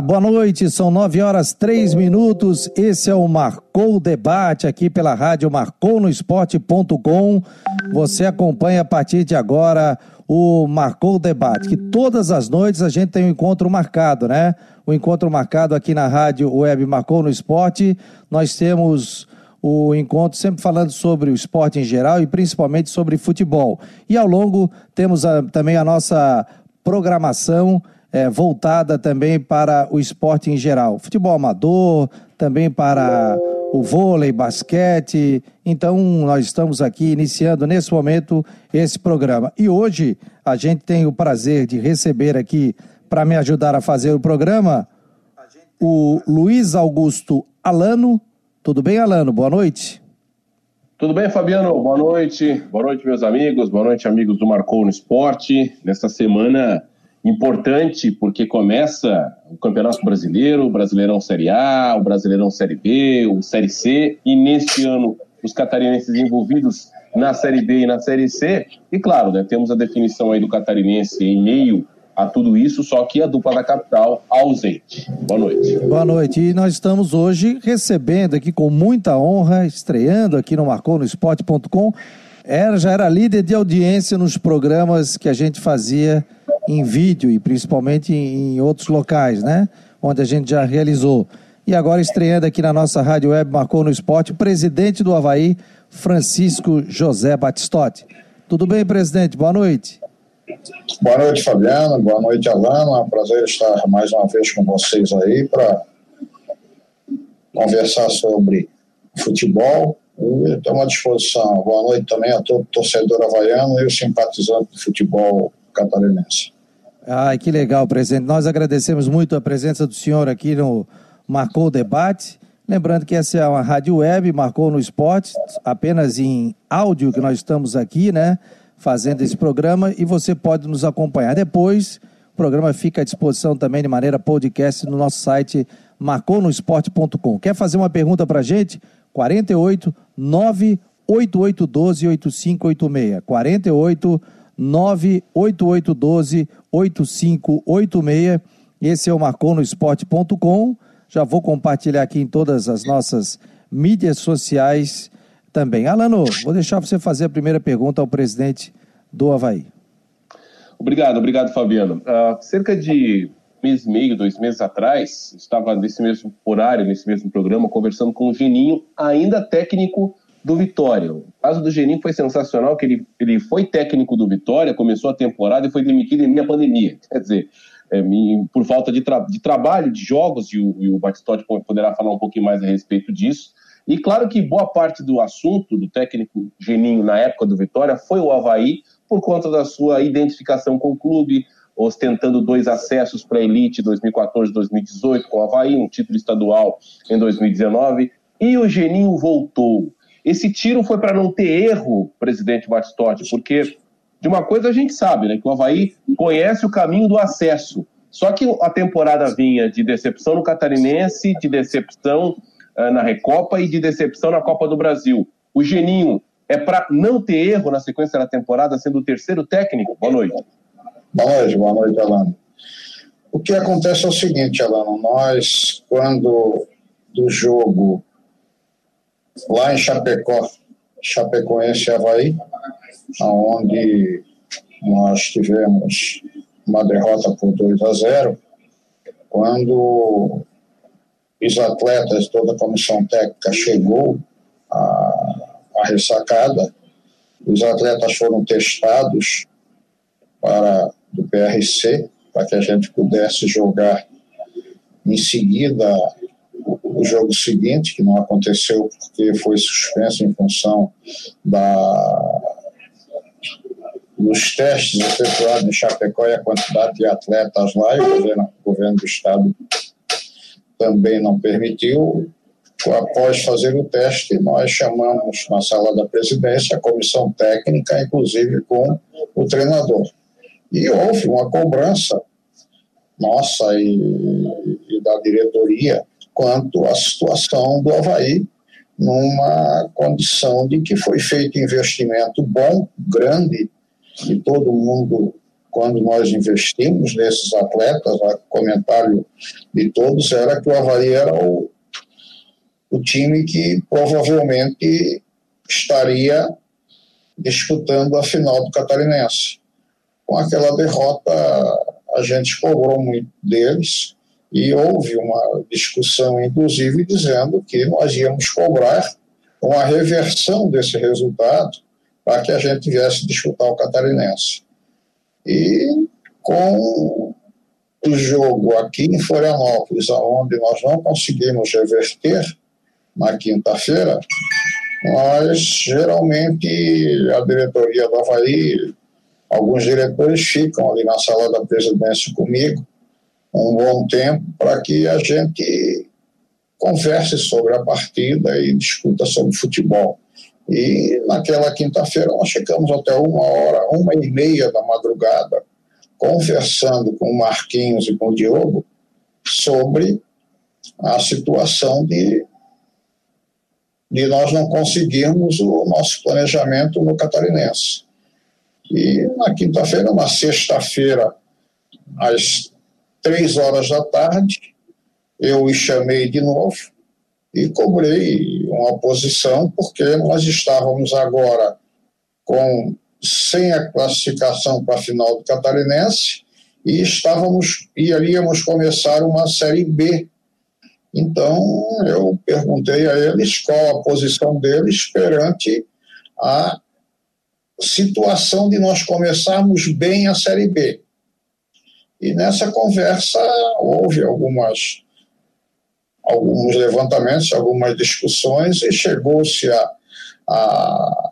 Boa noite. São nove horas três minutos. Esse é o Marcou Debate aqui pela rádio marconosport.com. Você acompanha a partir de agora o Marcou Debate, que todas as noites a gente tem um encontro marcado, né? O encontro marcado aqui na rádio web Marcou no Esporte. Nós temos o encontro sempre falando sobre o esporte em geral e principalmente sobre futebol. E ao longo temos a, também a nossa programação é, voltada também para o esporte em geral. Futebol amador, também para o vôlei, basquete. Então, nós estamos aqui iniciando nesse momento esse programa. E hoje a gente tem o prazer de receber aqui, para me ajudar a fazer o programa, o Luiz Augusto Alano. Tudo bem, Alano? Boa noite. Tudo bem, Fabiano? Boa noite. Boa noite, meus amigos. Boa noite, amigos do Marcou no Esporte. Nesta semana importante porque começa o Campeonato Brasileiro, o Brasileirão Série A, o Brasileirão Série B, o Série C, e neste ano os catarinenses envolvidos na Série B e na Série C. E claro, né, temos a definição aí do catarinense em meio a tudo isso, só que a dupla da capital ausente. Boa noite. Boa noite. E nós estamos hoje recebendo aqui com muita honra, estreando aqui no marconosport.com. Era, já era líder de audiência nos programas que a gente fazia em vídeo e principalmente em outros locais, né? Onde a gente já realizou. E agora estreando aqui na nossa rádio web Marcou no Esporte, o presidente do Havaí, Francisco José Batistotti. Tudo bem, presidente? Boa noite. Boa noite, Fabiano. Boa noite, Alano. É um prazer estar mais uma vez com vocês aí para conversar sobre futebol. Estou à disposição. Boa noite também a todo torcedor havaiano e o simpatizante do futebol catarinense. Ai, que legal, presidente. Nós agradecemos muito a presença do senhor aqui no Marcou o Debate. Lembrando que essa é uma rádio web, marcou no esporte, apenas em áudio que nós estamos aqui, né? Fazendo esse programa e você pode nos acompanhar depois. O programa fica à disposição também de maneira podcast no nosso site marconosport.com. Quer fazer uma pergunta para gente? 48 98812 8586. 48 98812-8586. Esse é o marconosport.com. Já vou compartilhar aqui em todas as nossas mídias sociais também. Alano, vou deixar você fazer a primeira pergunta ao presidente do Havaí. Obrigado, obrigado, Fabiano. Uh, cerca de mês e meio, dois meses atrás, estava nesse mesmo horário, nesse mesmo programa, conversando com o Geninho, ainda técnico do Vitória. O caso do Geninho foi sensacional, que ele, ele foi técnico do Vitória, começou a temporada e foi demitido em minha pandemia. Quer dizer, é, por falta de, tra de, trabalho, de jogos, e o, e o Batistotti poderá falar um pouquinho mais a respeito disso. E claro que boa parte do assunto do técnico Geninho na época do Vitória foi o Havaí, por conta da sua identificação com o clube, ostentando dois acessos para a elite 2014-2018 com o Havaí, um título estadual em 2019, e o Geninho voltou. Esse tiro foi para não ter erro, presidente Batistotti, porque de uma coisa a gente sabe, né? Que o Havaí conhece o caminho do acesso. Só que a temporada vinha de decepção no Catarinense, de decepção uh, na Recopa e de decepção na Copa do Brasil. O Geninho é para não ter erro na sequência da temporada, sendo o terceiro técnico? Boa noite. Boa noite, boa noite, Alano. O que acontece é o seguinte, Alano, nós, quando do jogo lá em Chapecó, Chapecoense e Havaí, onde nós tivemos uma derrota por 2 a 0, quando os atletas, toda a comissão técnica chegou à, à ressacada, os atletas foram testados para do PRC, para que a gente pudesse jogar em seguida o jogo seguinte, que não aconteceu porque foi suspenso em função da, dos testes efetuados em Chapecó e a quantidade de atletas lá, e o governo, o governo do Estado também não permitiu. Após fazer o teste, nós chamamos na sala da presidência a comissão técnica, inclusive com o treinador. E houve uma cobrança nossa e, e da diretoria quanto à situação do Havaí, numa condição de que foi feito investimento bom, grande, e todo mundo quando nós investimos nesses atletas, o comentário de todos era que o Havaí era o, o time que provavelmente estaria disputando a final do Catarinense. Com aquela derrota, a gente cobrou muito deles e houve uma discussão, inclusive, dizendo que nós íamos cobrar uma reversão desse resultado para que a gente viesse disputar o Catarinense. E com o jogo aqui em Florianópolis, onde nós não conseguimos reverter na quinta-feira, nós geralmente a diretoria do Havaí, alguns diretores ficam ali na sala da presidência comigo um bom tempo para que a gente converse sobre a partida e discuta sobre futebol. E naquela quinta-feira nós ficamos até uma hora, uma e meia da madrugada, conversando com o Marquinhos e com o Diogo sobre a situação de, de nós não conseguirmos o nosso planejamento no Catarinense. E na quinta-feira, na sexta-feira, às três horas da tarde, eu os chamei de novo e cobrei uma posição, porque nós estávamos agora com sem a classificação para a final do Catarinense e estávamos e iríamos começar uma série B. Então eu perguntei a eles qual a posição deles perante a situação de nós começarmos bem a série B. E nessa conversa houve algumas alguns levantamentos, algumas discussões e chegou-se a, a,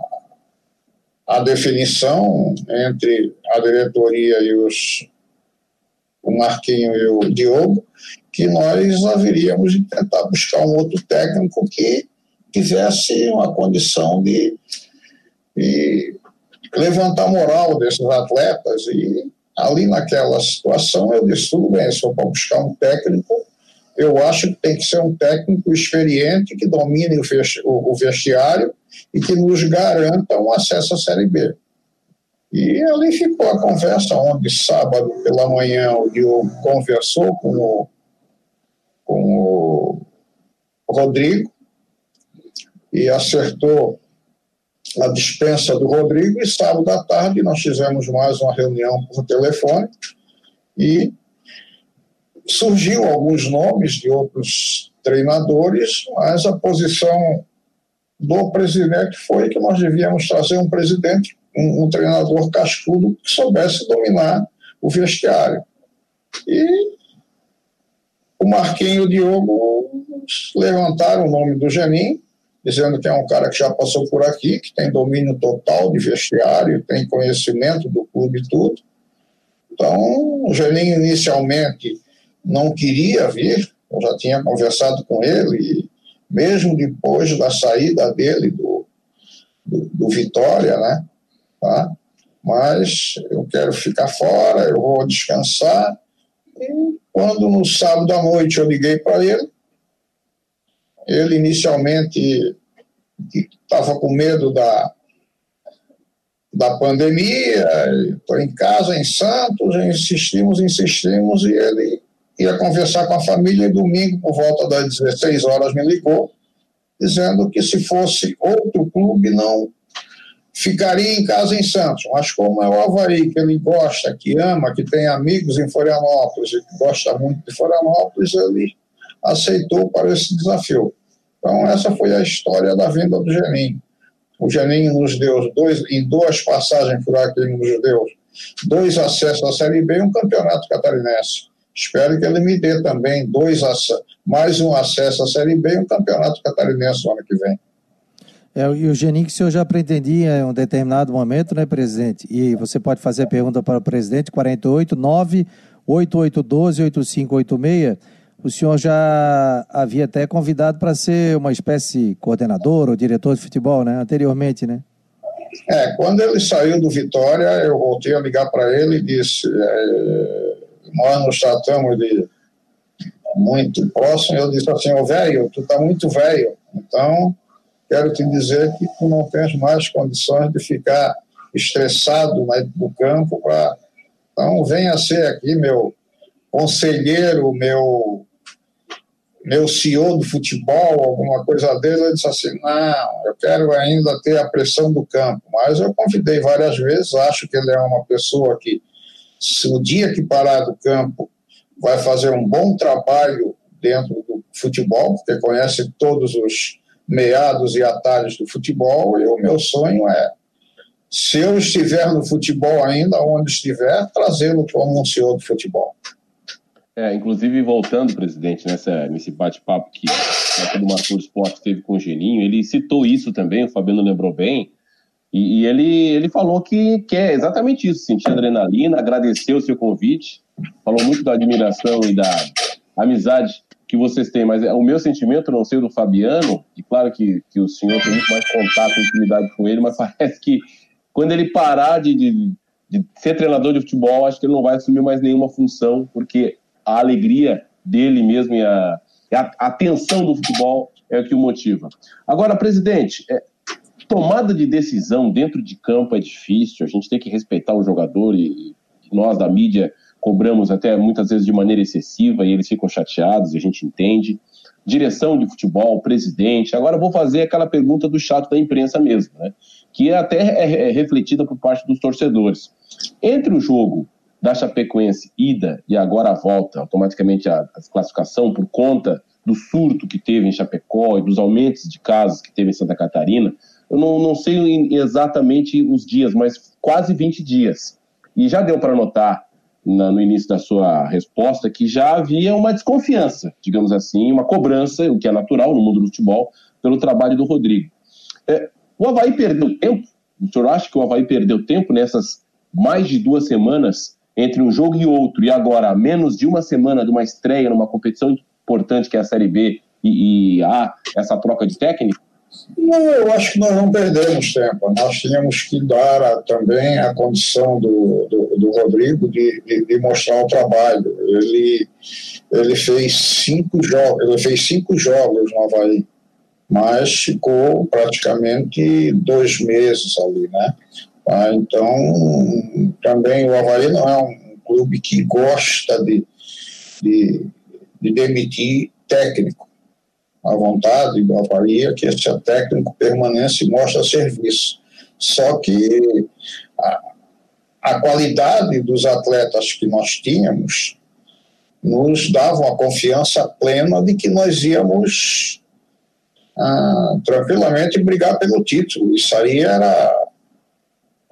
a, definição entre a diretoria e os, o Marquinho e o Diogo que nós haveríamos de tentar buscar um outro técnico que tivesse uma condição de, de levantar a moral desses atletas e ali naquela situação eu disse tudo bem, só para buscar um técnico eu acho que tem que ser um técnico experiente que domine o vestiário e que nos garanta um acesso à Série B. E ali ficou a conversa, onde sábado pela manhã o Diogo conversou com o, com o Rodrigo e acertou a dispensa do Rodrigo, e sábado à tarde nós fizemos mais uma reunião por telefone e surgiu alguns nomes de outros treinadores, mas a posição do presidente foi que nós devíamos trazer um presidente, um, um treinador cascudo que soubesse dominar o vestiário. E o Marquinho e o Diogo levantaram o nome do Genin, dizendo que é um cara que já passou por aqui, que tem domínio total de vestiário, tem conhecimento do clube e tudo. Então, o Genin inicialmente não queria vir, eu já tinha conversado com ele, e mesmo depois da saída dele do, do, do Vitória, né? Tá? Mas eu quero ficar fora, eu vou descansar. E quando no sábado à noite eu liguei para ele, ele inicialmente estava com medo da, da pandemia, estou em casa em Santos, insistimos, insistimos, e ele ia conversar com a família e domingo, por volta das 16 horas, me ligou, dizendo que se fosse outro clube, não ficaria em casa em Santos. Mas como é o Havaí, que ele gosta, que ama, que tem amigos em Florianópolis e que gosta muito de Florianópolis, ele aceitou para esse desafio. Então, essa foi a história da venda do Geninho. O Geninho nos deu dois, em duas passagens por aqui, nos deu dois acessos à Série B e um campeonato catarinense. Espero que ele me dê também dois mais um acesso à Série B e um campeonato catarinense no ano que vem. É, e o Geninho que o senhor já pretendia em um determinado momento, né, presidente? E você pode fazer a pergunta para o presidente, 48 9 8812 8586. O senhor já havia até convidado para ser uma espécie de coordenador ou diretor de futebol, né? Anteriormente, né? É, quando ele saiu do Vitória, eu voltei a ligar para ele e disse: é, nós nos tratamos de muito próximo, eu disse assim, ô velho, tu tá muito velho, então quero te dizer que tu não tens mais condições de ficar estressado no campo para Então, venha ser aqui meu conselheiro, meu meu CEO do futebol, alguma coisa dele, ele disse assim, não, eu quero ainda ter a pressão do campo. Mas eu convidei várias vezes, acho que ele é uma pessoa que, se o dia que parar do campo, vai fazer um bom trabalho dentro do futebol, porque conhece todos os meados e atalhos do futebol, e o meu sonho é, se eu estiver no futebol ainda, onde estiver, trazê-lo como um CEO do futebol. É, inclusive, voltando, presidente, nessa, nesse bate-papo que o Marcos Esporte teve com o Geninho, ele citou isso também, o Fabiano lembrou bem, e, e, ele, ele falou que quer exatamente isso, sentir adrenalina, agradeceu o seu convite, falou muito da admiração e da amizade que vocês têm, mas é, o meu sentimento, não sei o do Fabiano, e claro que, que o senhor tem muito mais contato, intimidade com ele, mas parece que quando ele parar de, de, de ser treinador de futebol, acho que ele não vai assumir mais nenhuma função, porque a alegria dele mesmo e a, a atenção do futebol é o que o motiva. Agora, presidente, é, tomada de decisão dentro de campo é difícil, a gente tem que respeitar o jogador e, e nós da mídia cobramos até muitas vezes de maneira excessiva e eles ficam chateados, e a gente entende. Direção de futebol, presidente. Agora vou fazer aquela pergunta do chato da imprensa mesmo, né? que até é, é refletida por parte dos torcedores. Entre o jogo da Chapecoense ida e agora a volta, automaticamente a, a classificação por conta do surto que teve em Chapecó e dos aumentos de casos que teve em Santa Catarina, eu não, não sei exatamente os dias, mas quase 20 dias. E já deu para notar na, no início da sua resposta que já havia uma desconfiança, digamos assim, uma cobrança, o que é natural no mundo do futebol, pelo trabalho do Rodrigo. É, o Havaí perdeu tempo? O senhor acha que o Havaí perdeu tempo nessas mais de duas semanas entre um jogo e outro, e agora menos de uma semana de uma estreia numa competição importante que é a Série B e, e há essa troca de técnico? Não, eu acho que nós não perdemos tempo. Nós tínhamos que dar a, também a condição do, do, do Rodrigo de, de, de, mostrar o trabalho. Ele, ele fez cinco jogos, ele fez cinco jogos no Havaí, mas ficou praticamente dois meses ali, né? Tá? Então, também o Havaí não é um clube que gosta de, de, de demitir técnico. A vontade do Havaí é que esse técnico permaneça e mostre serviço. Só que a, a qualidade dos atletas que nós tínhamos nos dava uma confiança plena de que nós íamos ah, tranquilamente brigar pelo título. Isso aí era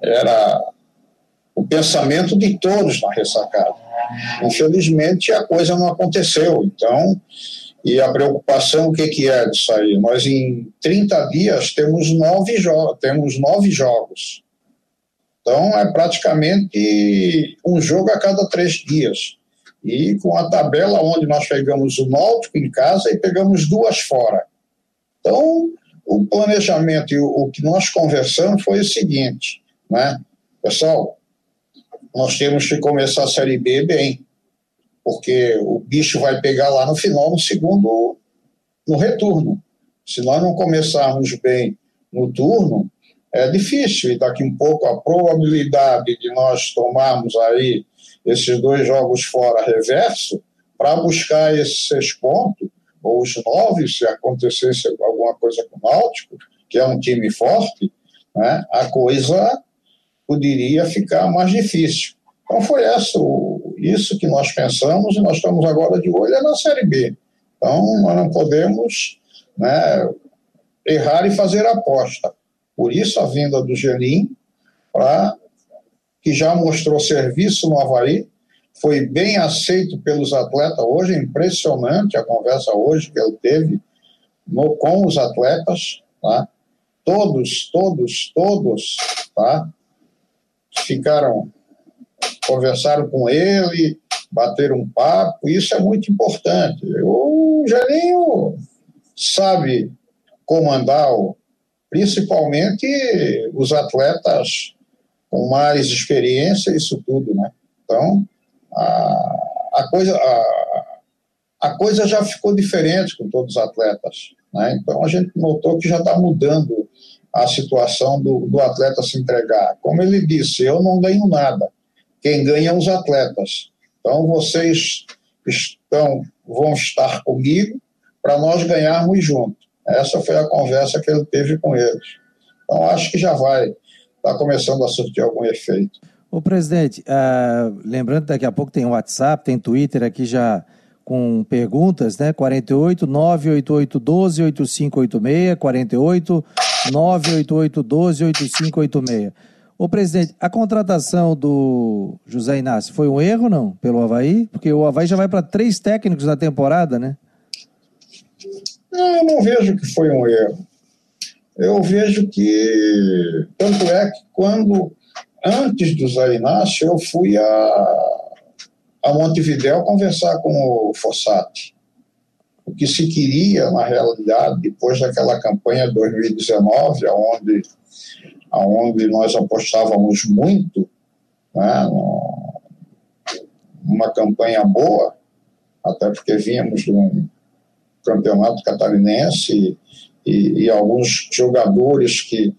era o pensamento de todos na ressacada. Infelizmente, a coisa não aconteceu. Então, e a preocupação, o que, que é disso aí? Nós, em 30 dias, temos nove, temos nove jogos. Então, é praticamente um jogo a cada três dias. E com a tabela onde nós pegamos o Náutico em casa e pegamos duas fora. Então, o planejamento e o, o que nós conversamos foi o seguinte: né? Pessoal, nós temos que começar a Série B bem, porque o bicho vai pegar lá no final, no segundo, no retorno. Se nós não começarmos bem no turno, é difícil, e daqui um pouco a probabilidade de nós tomarmos aí esses dois jogos fora reverso, para buscar esses seis pontos, ou os nove, se acontecesse alguma coisa com o Náutico, que é um time forte, né, a coisa poderia ficar mais difícil. Então foi isso, isso que nós pensamos e nós estamos agora de olho é na Série B. Então nós não podemos né, errar e fazer aposta. Por isso a vinda do Gelim, pra, que já mostrou serviço no Havaí, foi bem aceito pelos atletas hoje, é impressionante a conversa hoje que ele teve no, com os atletas, tá? todos, todos, todos, tá? Ficaram, conversaram com ele, bateram um papo, isso é muito importante. O Geninho sabe comandar, principalmente os atletas com mais experiência, isso tudo, né? Então, a, a coisa, a, a coisa já ficou diferente com todos os atletas, né? Então, a gente notou que já está mudando a situação do, do atleta se entregar. Como ele disse, eu não ganho nada, quem ganha os atletas. Então, vocês estão, vão estar comigo para nós ganharmos junto. Essa foi a conversa que ele teve com eles. Então, acho que já vai estar tá começando a surtir algum efeito. Ô, presidente, uh, lembrando que daqui a pouco tem WhatsApp, tem Twitter aqui já com perguntas, né? 48 988 12 8586, 48 988 12 8586. Ô, presidente, a contratação do José Inácio foi um erro, não, pelo Havaí? Porque o Havaí já vai para três técnicos na temporada, né? Não, eu não vejo que foi um erro. Eu vejo que. Tanto é que quando, antes do José Inácio, eu fui a a Montevidéu conversar com o Fossati. O que se queria, na realidade, depois daquela campanha de 2019, onde, onde nós apostávamos muito, né, uma campanha boa, até porque vínhamos um campeonato catarinense e, e alguns jogadores que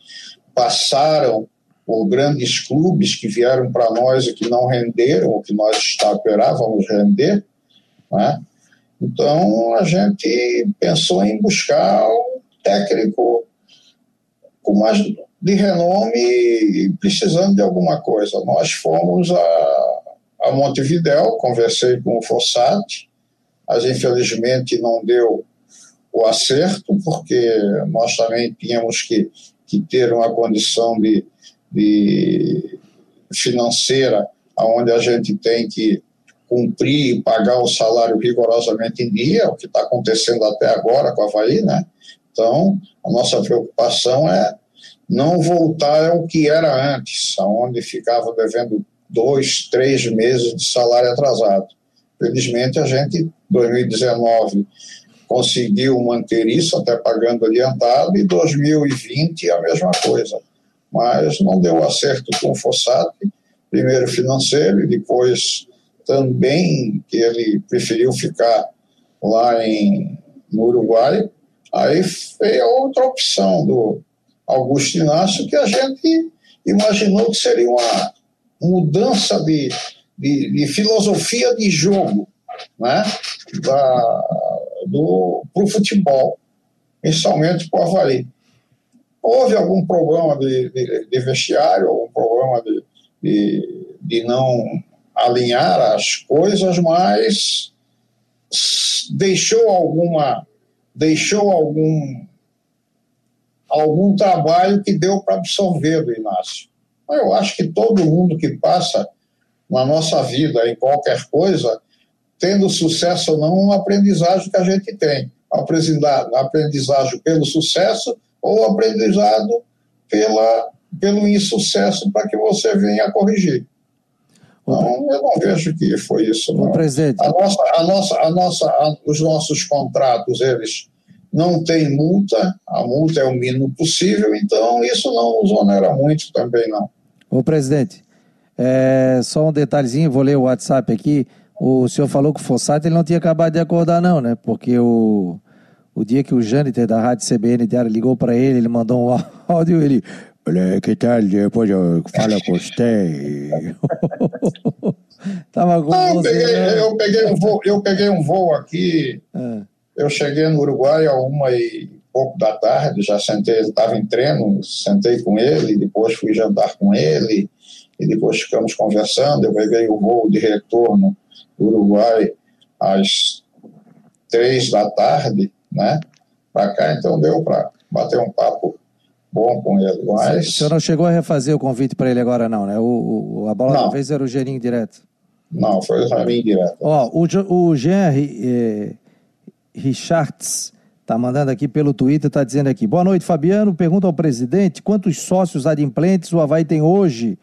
passaram por grandes clubes que vieram para nós e que não renderam o que nós esperávamos render. Né? Então, a gente pensou em buscar um técnico com mais de renome e precisando de alguma coisa. Nós fomos a, a Montevidéu, conversei com o Fossati, mas infelizmente não deu o acerto, porque nós também tínhamos que, que ter uma condição de de financeira, onde a gente tem que cumprir e pagar o salário rigorosamente em dia, o que está acontecendo até agora com a Havaí, né? Então, a nossa preocupação é não voltar ao que era antes, onde ficava devendo dois, três meses de salário atrasado. Felizmente, a gente, em 2019, conseguiu manter isso, até pagando adiantado, e 2020 a mesma coisa mas não deu acerto com o Fossati, primeiro financeiro e depois também que ele preferiu ficar lá em, no Uruguai. Aí a outra opção do Augusto Inácio, que a gente imaginou que seria uma mudança de, de, de filosofia de jogo né? para o futebol, principalmente para o Havaí houve algum problema de, de, de vestiário, algum problema de, de, de não alinhar as coisas, mas deixou alguma deixou algum algum trabalho que deu para absorver do Inácio. Eu acho que todo mundo que passa na nossa vida em qualquer coisa, tendo sucesso ou não, uma aprendizagem que a gente tem. Aprendizagem pelo sucesso ou aprendizado pela, pelo insucesso para que você venha corrigir. Então, eu não vejo que foi isso. Não. Presidente. A nossa, a nossa, a nossa, a, os nossos contratos, eles não têm multa, a multa é o mínimo possível, então isso não nos onera muito também, não. Ô, presidente, é, só um detalhezinho, vou ler o WhatsApp aqui. O senhor falou que o Fossato ele não tinha acabado de acordar, não, né? Porque o, o dia que o Jâniter da Rádio CBN Diário ligou para ele, ele mandou um áudio, ele. Olha, que tal? Depois eu falo com você. Tava com ah, eu, peguei, né? eu, peguei um voo, eu peguei um voo aqui. É. Eu cheguei no Uruguai a uma e pouco da tarde, já sentei, ele estava em treino, sentei com ele, depois fui jantar com ele, e depois ficamos conversando. Eu peguei o voo de retorno do Uruguai às três da tarde, né? Para cá, então deu para bater um papo bom com ele. Mas... O senhor não chegou a refazer o convite para ele agora, não, né? O, o a bola não. vez era o Gerinho direto. Não, foi o Gerinho direto. Ó, o, o Jean eh, Richards está mandando aqui pelo Twitter, está dizendo aqui. Boa noite, Fabiano. Pergunta ao presidente quantos sócios adimplentes o Havaí tem hoje?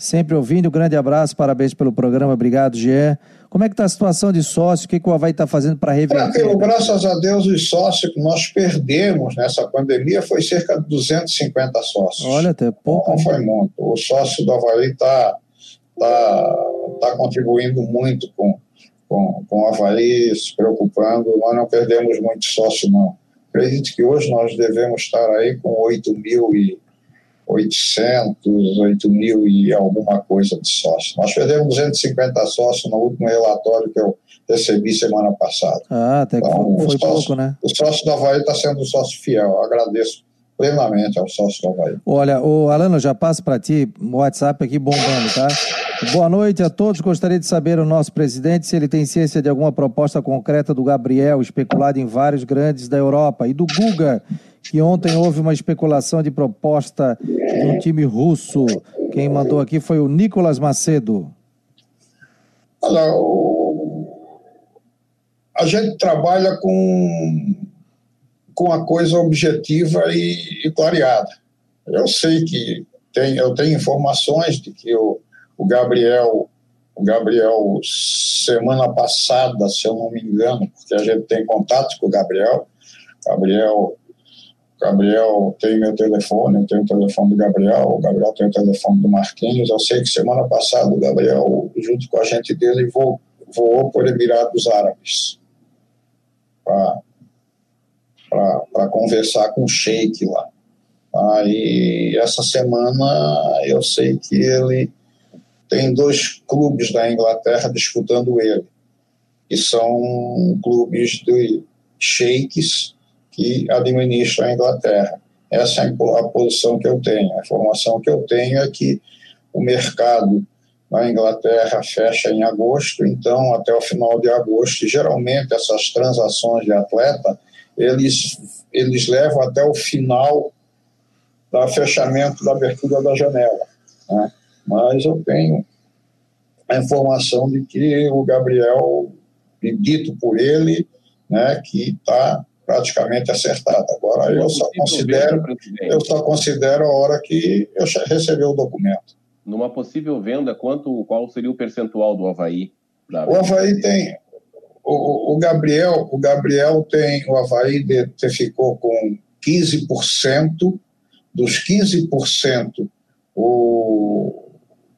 Sempre ouvindo, um grande abraço, parabéns pelo programa, obrigado, Jean. Como é que está a situação de sócio? O que, que o Havaí está fazendo para reverter? Graças a Deus, os sócios que nós perdemos nessa pandemia foi cerca de 250 sócios. Olha, até pouco. Não foi muito. O sócio do Havaí está tá, tá contribuindo muito com, com, com o Havaí, se preocupando. Nós não perdemos muito sócio, não. Acredito que hoje nós devemos estar aí com 8 mil e 800, 8 mil e alguma coisa de sócios. Nós perdemos 250 sócios no último relatório que eu recebi semana passada. Ah, até então, que foi, sócio, pouco, né? O sócio da Havaí está sendo um sócio fiel. Eu agradeço plenamente ao sócio da Havaí. Olha, o Alano, já passo para ti o WhatsApp aqui bombando, tá? Boa noite a todos. Gostaria de saber o nosso presidente se ele tem ciência de alguma proposta concreta do Gabriel, especulado em vários grandes da Europa, e do Guga, que ontem houve uma especulação de proposta de um time russo. Quem mandou aqui foi o Nicolas Macedo. Olha, a gente trabalha com, com a coisa objetiva e, e clareada. Eu sei que tem, eu tenho informações de que o, o Gabriel, o Gabriel, semana passada, se eu não me engano, porque a gente tem contato com o Gabriel, Gabriel Gabriel tem meu telefone, eu tenho o telefone do Gabriel, o Gabriel tem o telefone do Marquinhos. Eu sei que semana passada o Gabriel, junto com a gente dele, voou, voou por Emirados Árabes para conversar com o Sheik lá. Aí, essa semana, eu sei que ele tem dois clubes da Inglaterra disputando ele, que são clubes de sheiks que administra a Inglaterra. Essa é a posição que eu tenho. A informação que eu tenho é que o mercado na Inglaterra fecha em agosto, então até o final de agosto, geralmente essas transações de atleta, eles, eles levam até o final do fechamento da abertura da janela. Né? Mas eu tenho a informação de que o Gabriel, dito por ele, né, que está praticamente acertada. Agora eu só considero, eu só considero a hora que eu recebi o documento. Numa possível venda, quanto, qual seria o percentual do Havaí? O Havaí tem, o, o, Gabriel, o Gabriel tem, o Havaí de, de ficou com 15%, dos 15%, o,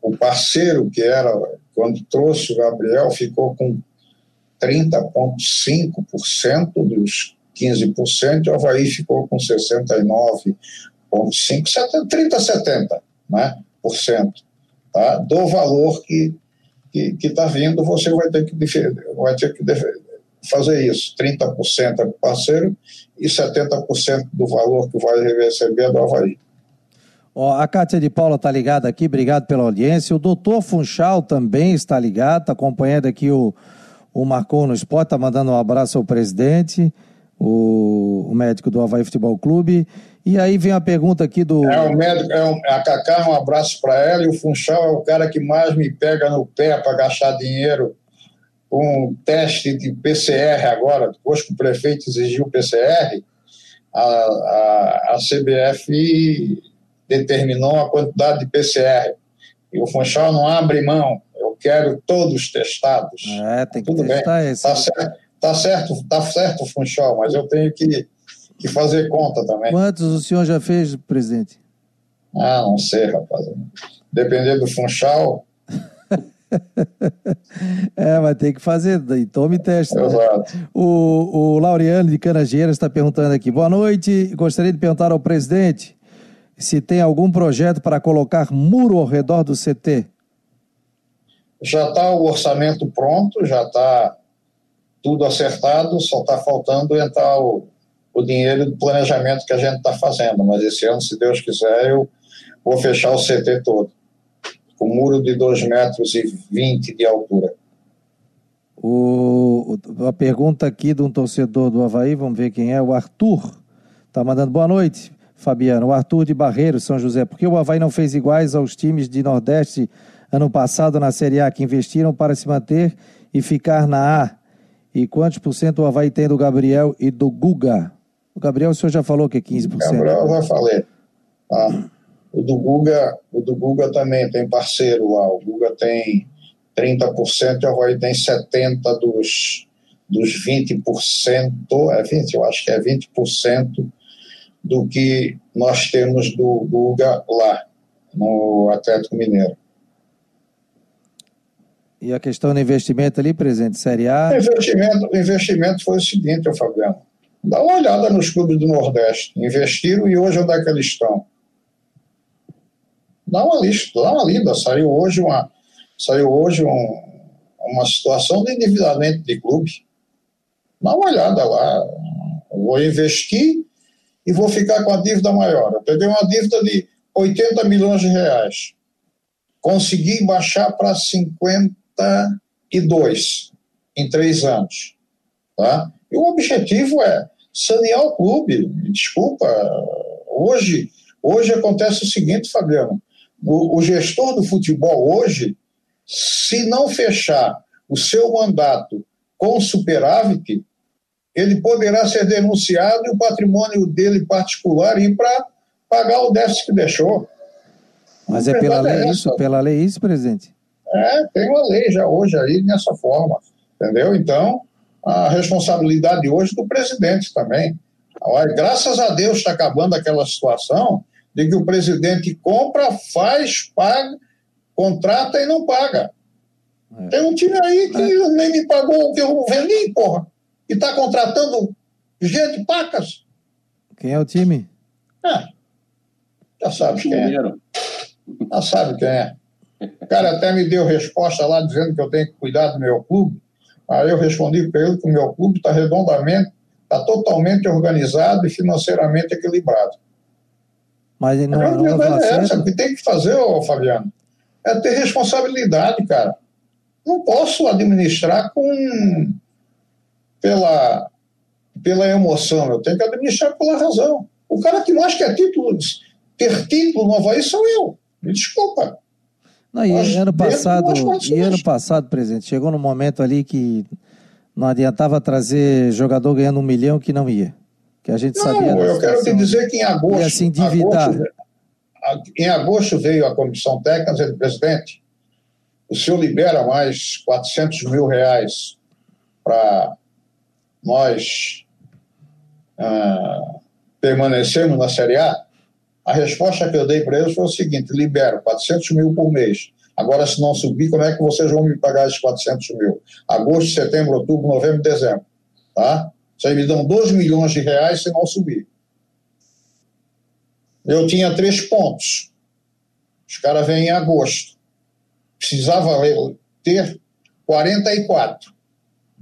o parceiro que era, quando trouxe o Gabriel, ficou com 30,5% dos 15%, o Havaí ficou com 69,5%, 30% a 70%, né, por cento, tá, do valor que que está vindo, você vai ter que, vai ter que fazer isso. 30% é para o parceiro e 70% do valor que vai receber é do Havaí. Ó, a Cátia de Paula está ligada aqui, obrigado pela audiência. O doutor Funchal também está ligado, está acompanhando aqui o, o Marcou no Esporte, está mandando um abraço ao presidente o, o médico do Havaí Futebol Clube. E aí vem a pergunta aqui do. É, o médico, é um, a Cacá, um abraço para ela, e o Funchal é o cara que mais me pega no pé para gastar dinheiro com teste de PCR agora, depois que o prefeito exigiu PCR, a, a, a CBF determinou a quantidade de PCR. E o Funchal não abre mão. Eu quero todos testados. É, tem que Tudo testar bem. esse. Tá certo. Tá certo, tá certo, Funchal, mas eu tenho que, que fazer conta também. Quantos o senhor já fez, presidente? Ah, não sei, rapaz. Depender do Funchal. é, mas tem que fazer, e tome teste. Exato. Né? O, o Laureano de Canageiras está perguntando aqui. Boa noite. Gostaria de perguntar ao presidente se tem algum projeto para colocar muro ao redor do CT. Já está o orçamento pronto, já está tudo acertado, só está faltando entrar o, o dinheiro do planejamento que a gente está fazendo. Mas esse ano, se Deus quiser, eu vou fechar o CT todo, um muro de 2 metros e 20 de altura. O, a pergunta aqui de um torcedor do Havaí, vamos ver quem é, o Arthur, está mandando boa noite, Fabiano. O Arthur de Barreiro, São José. Por que o Havaí não fez iguais aos times de Nordeste ano passado na Série A, que investiram para se manter e ficar na A? E quantos por cento o Havaí tem do Gabriel e do Guga? O Gabriel, o senhor já falou que é 15%. Gabriel, já falei. Ah, o do Guga, o do Guga também tem parceiro lá. O Guga tem 30% e o Havaí tem 70% dos, dos 20%. É 20%, eu acho que é 20% do que nós temos do Guga lá, no Atlético Mineiro. E a questão do investimento ali, presidente, Série A? O investimento, o investimento foi o seguinte, Fabiano. Dá uma olhada nos clubes do Nordeste. Investiram e hoje onde é que eles estão? Dá uma lista, dá uma lida. Saiu hoje uma, saiu hoje um, uma situação de endividamento de clube. Dá uma olhada lá. vou investir e vou ficar com a dívida maior. Eu peguei uma dívida de 80 milhões de reais. Consegui baixar para 52 em três anos. Tá? E o objetivo é sanear o clube. Desculpa, hoje, hoje acontece o seguinte, Fabiano. O, o gestor do futebol hoje, se não fechar o seu mandato com superávit, ele poderá ser denunciado e o patrimônio dele particular ir para pagar o déficit que deixou. Mas é pela lei é isso? Pela lei isso, presidente? É, tem uma lei já hoje aí nessa forma, entendeu? Então, a responsabilidade hoje do presidente também. Graças a Deus está acabando aquela situação de que o presidente compra, faz, paga, contrata e não paga. É. Tem um time aí que é. nem me pagou o que eu vendi, porra. E está contratando gente pacas. Quem é o time? É. Já sabe quem é. Já sabe quem é. O cara até me deu resposta lá dizendo que eu tenho que cuidar do meu clube. Aí eu respondi para ele que o meu clube está redondamente, está totalmente organizado e financeiramente equilibrado. Mas ele não, a não verdade é essa. O que tem que fazer, ô, Fabiano, é ter responsabilidade, cara. Não posso administrar com pela, pela emoção, eu tenho que administrar pela razão. O cara que mais quer título, ter título no Havaí sou eu. Me desculpa. Não, e ano passado, e ano passado, presidente, chegou no momento ali que não adiantava trazer jogador ganhando um milhão que não ia. Que a gente não, sabia. Eu quero te dizer que em agosto. Ia se endividar. Agosto, em agosto veio a comissão técnica dizendo, presidente, o senhor libera mais 400 mil reais para nós ah, permanecermos na Série A? A resposta que eu dei para eles foi o seguinte: libero 400 mil por mês. Agora, se não subir, como é que vocês vão me pagar esses 400 mil? Agosto, setembro, outubro, novembro, dezembro. Tá? Vocês me dão 2 milhões de reais se não subir. Eu tinha três pontos. Os caras vêm em agosto. Precisava ter 44.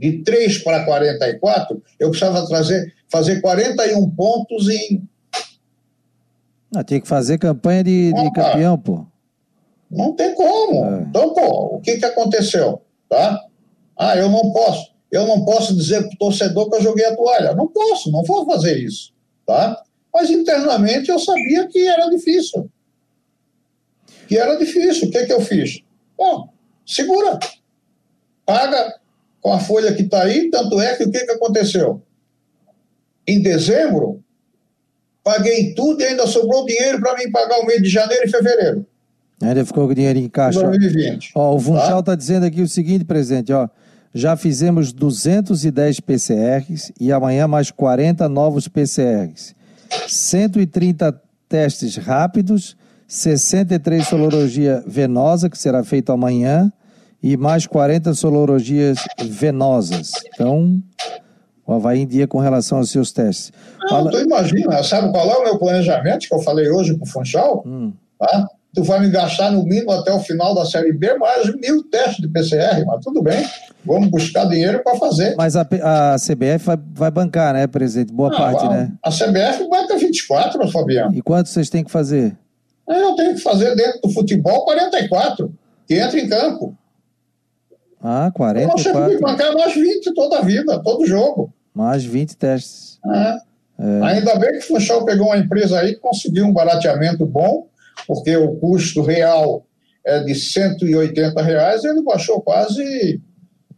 De 3 para 44, eu precisava trazer, fazer 41 pontos em ah, tem que fazer campanha de, de campeão, pô. Não tem como. É. Então, pô, o que, que aconteceu? Tá? Ah, eu não posso. Eu não posso dizer para o torcedor que eu joguei a toalha. Não posso, não vou fazer isso. Tá? Mas internamente eu sabia que era difícil. Que era difícil. O que, que eu fiz? Bom, segura. Paga com a folha que está aí. Tanto é que o que, que aconteceu? Em dezembro, paguei tudo e ainda sobrou dinheiro para mim pagar o mês de janeiro e fevereiro. Ainda ficou com dinheiro em caixa. 2020. Ó, o Funchal está tá dizendo aqui o seguinte, presidente, ó. Já fizemos 210 PCRs e amanhã mais 40 novos PCRs. 130 testes rápidos, 63 sorologia venosa, que será feito amanhã, e mais 40 sorologias venosas. Então, o Havaí em dia com relação aos seus testes. Não, Fala... tu imagina, sabe qual é o meu planejamento que eu falei hoje com o Funchal? Hum. Tá? Tu vai me gastar no mínimo até o final da Série B mais mil testes de PCR, mas tudo bem, vamos buscar dinheiro para fazer. Mas a, a CBF vai, vai, bancar, né, presidente? Boa Não, parte, a, né? A CBF banca 24, Fabiano. E quantos vocês têm que fazer? Eu tenho que fazer dentro do futebol 44, que entra em campo. Ah, 44. Eu tenho que bancar mais 20 toda a vida, todo jogo. Mais 20 testes. É. É. Ainda bem que o Funchal pegou uma empresa aí que conseguiu um barateamento bom, porque o custo real é de 180 reais, ele baixou quase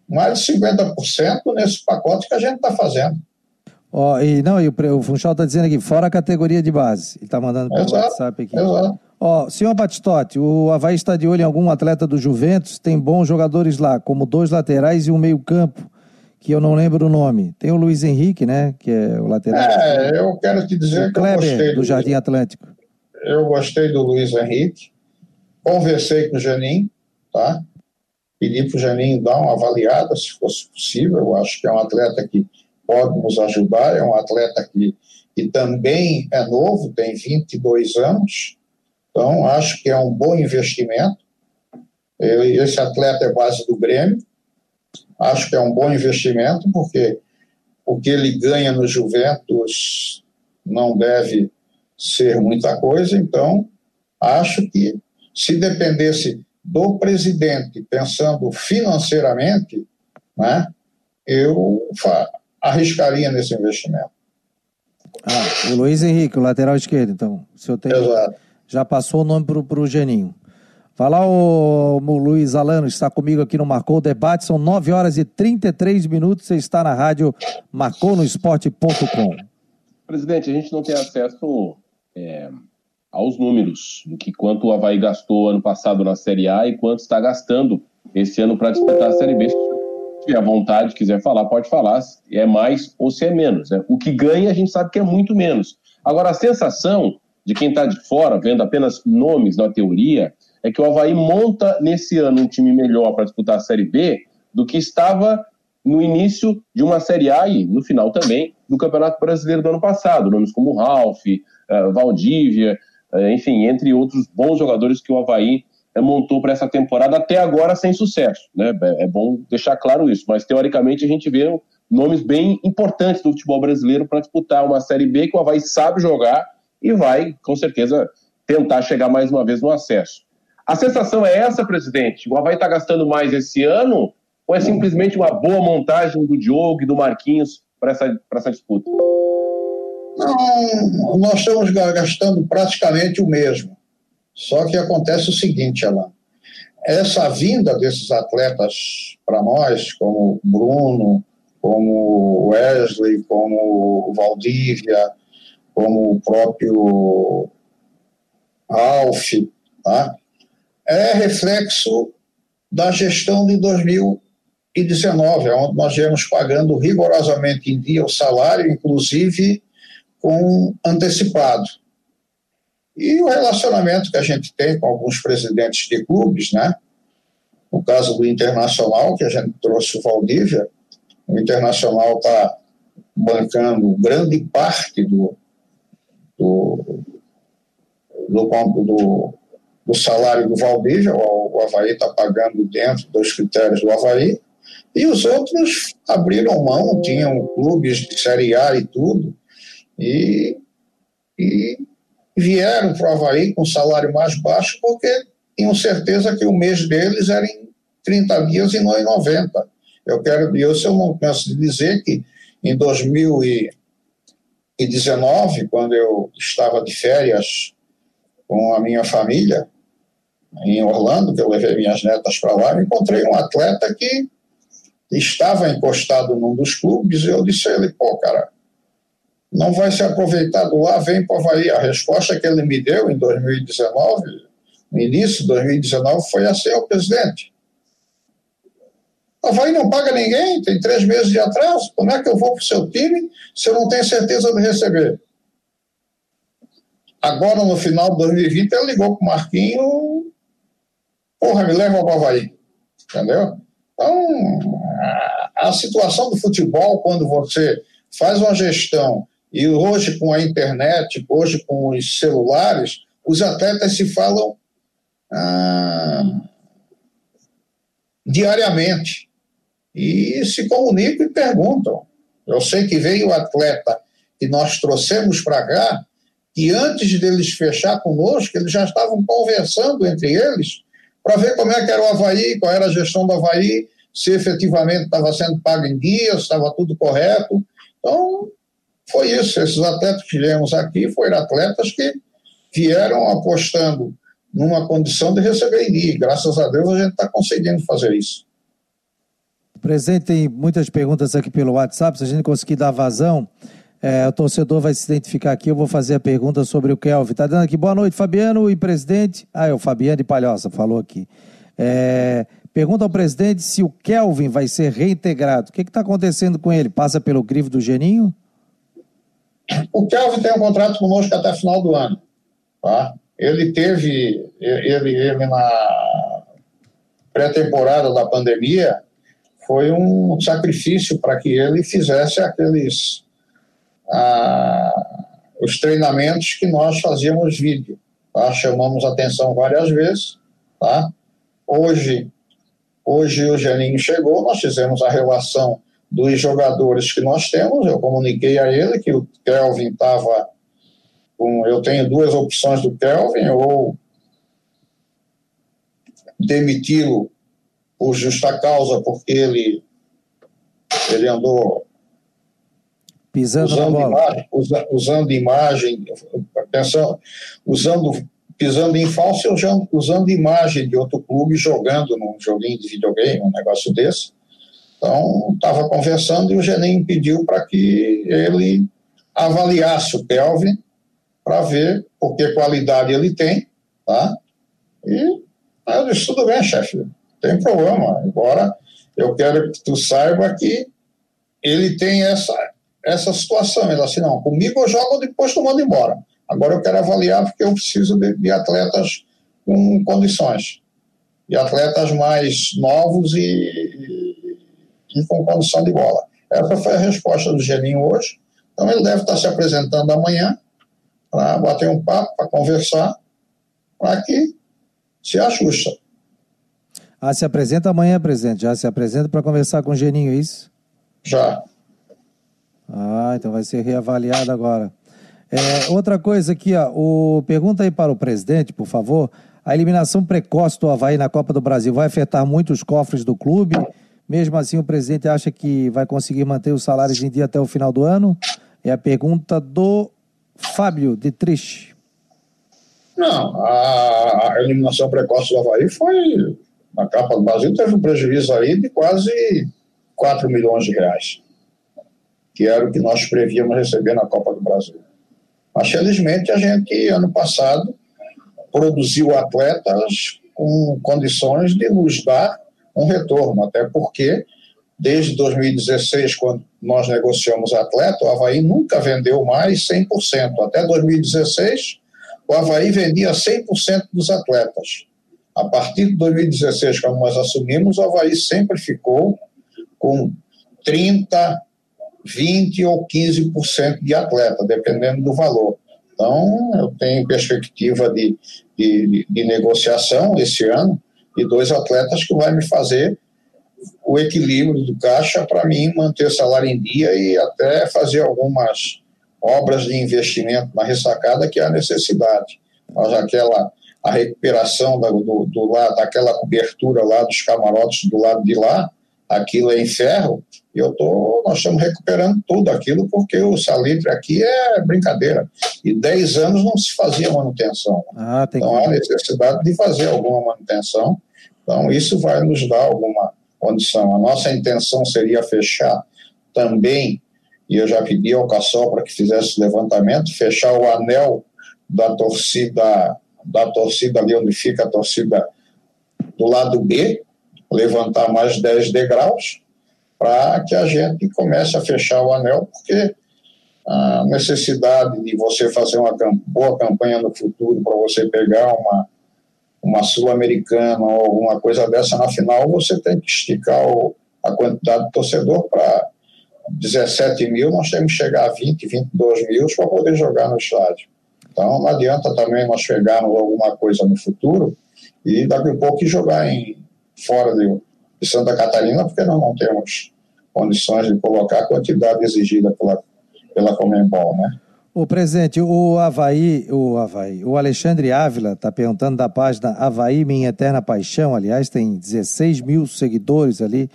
mais de 50% nesse pacote que a gente está fazendo. Ó, oh, e não, e o, o Funchal está dizendo aqui, fora a categoria de base. Ele está mandando pelo WhatsApp aqui. Exato. Ó, oh, senhor Batistotti, o Havaí está de olho em algum atleta do Juventus, tem bons jogadores lá, como dois laterais e um meio-campo que eu não lembro o nome. Tem o Luiz Henrique, né? Que é o lateral. É, eu quero te dizer o que Kleber, eu gostei. Do Jardim Atlântico. Eu gostei do Luiz Henrique. Conversei com o Janin, tá? Pedi para o Janin dar uma avaliada, se fosse possível. Eu acho que é um atleta que pode nos ajudar, é um atleta que, que também é novo, tem 22 anos, Então, acho que é um bom investimento. Esse atleta é base do Grêmio. Acho que é um bom investimento, porque o que ele ganha no Juventus não deve ser muita coisa. Então, acho que se dependesse do presidente pensando financeiramente, né, eu arriscaria nesse investimento. Ah, o Luiz Henrique, o lateral esquerdo, então. O senhor tem, Exato. Já passou o nome para o Geninho. Fala o, o Luiz Alano, está comigo aqui no Marcou o Debate, são 9 horas e 33 minutos, você está na rádio marconosport.com. Presidente, a gente não tem acesso é, aos números do que quanto o Havaí gastou ano passado na Série A e quanto está gastando esse ano para disputar a Série B. Se tiver vontade, quiser falar, pode falar, se é mais ou se é menos. Né? O que ganha a gente sabe que é muito menos. Agora, a sensação de quem está de fora, vendo apenas nomes na teoria, é que o Havaí monta nesse ano um time melhor para disputar a Série B do que estava no início de uma Série A e no final também do Campeonato Brasileiro do ano passado. Nomes como Ralph, uh, Valdívia, uh, enfim, entre outros bons jogadores que o Havaí uh, montou para essa temporada, até agora sem sucesso. Né? É, é bom deixar claro isso, mas teoricamente a gente vê nomes bem importantes do futebol brasileiro para disputar uma Série B que o Havaí sabe jogar e vai, com certeza, tentar chegar mais uma vez no acesso. A sensação é essa, presidente? O Havaí está gastando mais esse ano ou é simplesmente uma boa montagem do Diogo e do Marquinhos para essa, essa disputa? Não, nós estamos gastando praticamente o mesmo. Só que acontece o seguinte, Alan. Essa vinda desses atletas para nós, como Bruno, como Wesley, como Valdívia, como o próprio Alf, tá? é reflexo da gestão de 2019, onde nós viemos pagando rigorosamente em dia o salário, inclusive com antecipado. E o relacionamento que a gente tem com alguns presidentes de clubes, né? No caso do Internacional, que a gente trouxe o Valdívia, o Internacional está bancando grande parte do, do, do, do, do salário do Valdívia, o, o Havaí está pagando dentro dos critérios do Havaí, e os outros abriram mão, tinham clubes de Série A e tudo, e, e vieram para o Havaí com salário mais baixo porque tinham certeza que o mês deles era em 30 dias e não em 90. Eu quero, eu, eu não de dizer que em 2019, quando eu estava de férias com a minha família, em Orlando, que eu levei minhas netas para lá, encontrei um atleta que estava encostado num dos clubes e eu disse a ele, pô, cara, não vai ser aproveitado lá, vem para o Havaí. A resposta que ele me deu em 2019, no início de 2019, foi assim ao presidente. O Havaí não paga ninguém, tem três meses de atraso, como é que eu vou para o seu time se eu não tenho certeza de receber? Agora, no final de 2020, ele ligou para o Marquinho, porra, me leva para o Havaí. Entendeu? Então, a situação do futebol, quando você faz uma gestão, e hoje com a internet, hoje com os celulares, os atletas se falam ah, diariamente e se comunicam e perguntam. Eu sei que veio o atleta que nós trouxemos para cá, que antes deles fechar conosco, eles já estavam conversando entre eles para ver como é que era o Havaí, qual era a gestão do Havaí, se efetivamente estava sendo pago em dia, se estava tudo correto. Então, foi isso. Esses atletas que viemos aqui foram atletas que vieram apostando numa condição de receber em dia. Graças a Deus a gente está conseguindo fazer isso. Presidente, tem muitas perguntas aqui pelo WhatsApp. Se a gente conseguir dar vazão, é, o torcedor vai se identificar aqui. Eu vou fazer a pergunta sobre o Kelvin. Está dando aqui boa noite, Fabiano e presidente. Ah, é o Fabiano de Palhoça, falou aqui. É, pergunta ao presidente se o Kelvin vai ser reintegrado. O que está acontecendo com ele? Passa pelo crivo do Geninho? O Kelvin tem um contrato conosco até final do ano. Tá? Ele teve, ele, ele na pré-temporada da pandemia, foi um sacrifício para que ele fizesse aqueles os treinamentos que nós fazíamos vídeo. Tá? Chamamos atenção várias vezes. Tá? Hoje, hoje o Geninho chegou, nós fizemos a relação dos jogadores que nós temos. Eu comuniquei a ele que o Kelvin estava com. Eu tenho duas opções do Kelvin, ou demiti-lo por justa causa, porque ele, ele andou pisando usando. Imagem, usa, usando imagem, atenção, usando pisando em falso usando, usando imagem de outro clube jogando num joguinho de videogame, um negócio desse. Então, estava conversando e o Geninho pediu para que ele avaliasse o Kelvin para ver por que qualidade ele tem, tá? E eu disse, tudo bem, chefe, tem problema. Agora, eu quero que tu saiba que ele tem essa, essa situação. Ele assim, não, comigo eu jogo, depois tu manda embora. Agora eu quero avaliar porque eu preciso de, de atletas com condições. E atletas mais novos e, e, com condição de bola. Essa foi a resposta do Geninho hoje. Então ele deve estar se apresentando amanhã para bater um papo, para conversar, para que se ajusta. Ah, se apresenta amanhã, presidente. Já se apresenta para conversar com o Geninho, é isso? Já. Ah, então vai ser reavaliado agora. É, outra coisa aqui, ó, o, pergunta aí para o presidente, por favor. A eliminação precoce do Havaí na Copa do Brasil vai afetar muito os cofres do clube? Mesmo assim, o presidente acha que vai conseguir manter os salários em dia até o final do ano? É a pergunta do Fábio de Triste. Não, a, a eliminação precoce do Havaí foi. Na Copa do Brasil teve um prejuízo aí de quase 4 milhões de reais, que era o que nós prevíamos receber na Copa do Brasil. Mas, felizmente, a gente, ano passado, produziu atletas com condições de nos dar um retorno, até porque, desde 2016, quando nós negociamos atleta, o Havaí nunca vendeu mais 100%. Até 2016, o Havaí vendia 100% dos atletas. A partir de 2016, quando nós assumimos, o Havaí sempre ficou com 30%, 20% ou 15% de atleta, dependendo do valor. Então, eu tenho perspectiva de, de, de negociação esse ano e dois atletas que vai me fazer o equilíbrio do caixa para mim manter o salário em dia e até fazer algumas obras de investimento na ressacada que é a necessidade. Mas aquela a recuperação da, do, do lado, daquela cobertura lá dos camarotes do lado de lá, aquilo é em ferro, e eu tô, nós estamos recuperando tudo aquilo porque o salitre aqui é brincadeira. E 10 anos não se fazia manutenção. Ah, então que... há necessidade de fazer alguma manutenção. Então isso vai nos dar alguma condição. A nossa intenção seria fechar também, e eu já pedi ao Cassol para que fizesse o levantamento, fechar o anel da torcida, da torcida ali onde fica a torcida do lado B, levantar mais 10 degraus, para que a gente comece a fechar o anel, porque a necessidade de você fazer uma boa campanha no futuro para você pegar uma, uma sul-americana ou alguma coisa dessa na final, você tem que esticar o, a quantidade de torcedor para 17 mil, nós temos que chegar a 20, 22 mil para poder jogar no estádio. Então não adianta também nós pegarmos alguma coisa no futuro e daqui a pouco jogar em, fora de, de Santa Catarina, porque nós não temos condições de colocar a quantidade exigida pela, pela Comembol, né? O presidente, o Havaí, o Havaí, o Alexandre Ávila está perguntando da página Havaí Minha Eterna Paixão, aliás, tem 16 mil seguidores ali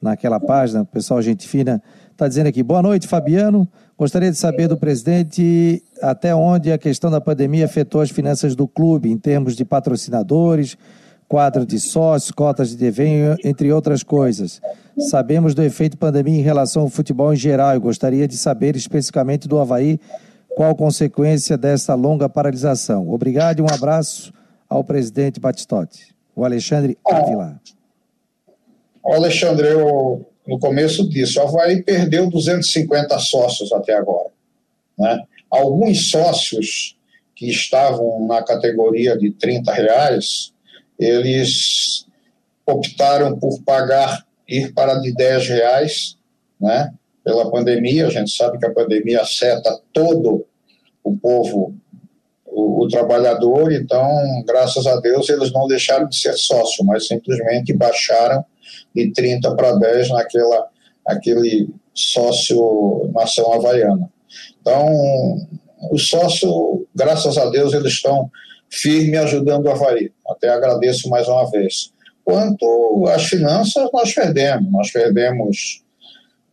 naquela página, pessoal, gente fina, está dizendo aqui, boa noite, Fabiano, gostaria de saber do presidente até onde a questão da pandemia afetou as finanças do clube, em termos de patrocinadores, quadro de sócios, cotas de desenho, entre outras coisas. Sabemos do efeito pandemia em relação ao futebol em geral e gostaria de saber especificamente do Havaí qual consequência dessa longa paralisação. Obrigado e um abraço ao presidente Batistotti. O Alexandre Ávila. O Alexandre, eu, no começo disse, o Havaí perdeu 250 sócios até agora. Né? Alguns sócios que estavam na categoria de 30 reais, eles optaram por pagar ir para de 10 reais, né? Pela pandemia, a gente sabe que a pandemia afeta todo o povo, o, o, trabalhador, então, graças a Deus, eles não deixaram de ser sócio, mas simplesmente baixaram de 30 para 10 naquela aquele sócio nação havaiana. Então, o sócio, graças a Deus, eles estão firme ajudando o Havaí. Até agradeço mais uma vez. Quanto às finanças, nós perdemos. Nós perdemos,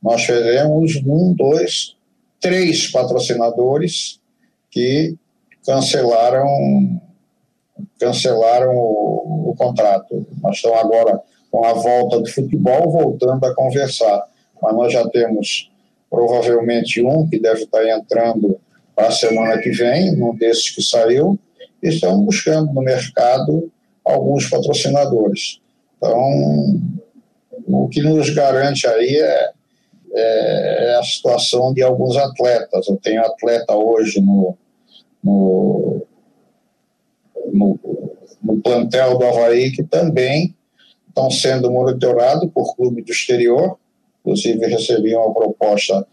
nós perdemos um, dois, três patrocinadores que cancelaram cancelaram o, o contrato. Nós estamos agora com a volta do futebol voltando a conversar. Mas nós já temos provavelmente um que deve estar entrando a semana que vem, um desses que saiu, e estamos buscando no mercado alguns patrocinadores. Então, o que nos garante aí é, é, é a situação de alguns atletas. Eu tenho atleta hoje no, no, no, no plantel do Havaí que também estão sendo monitorados por clube do exterior. Inclusive, recebi uma proposta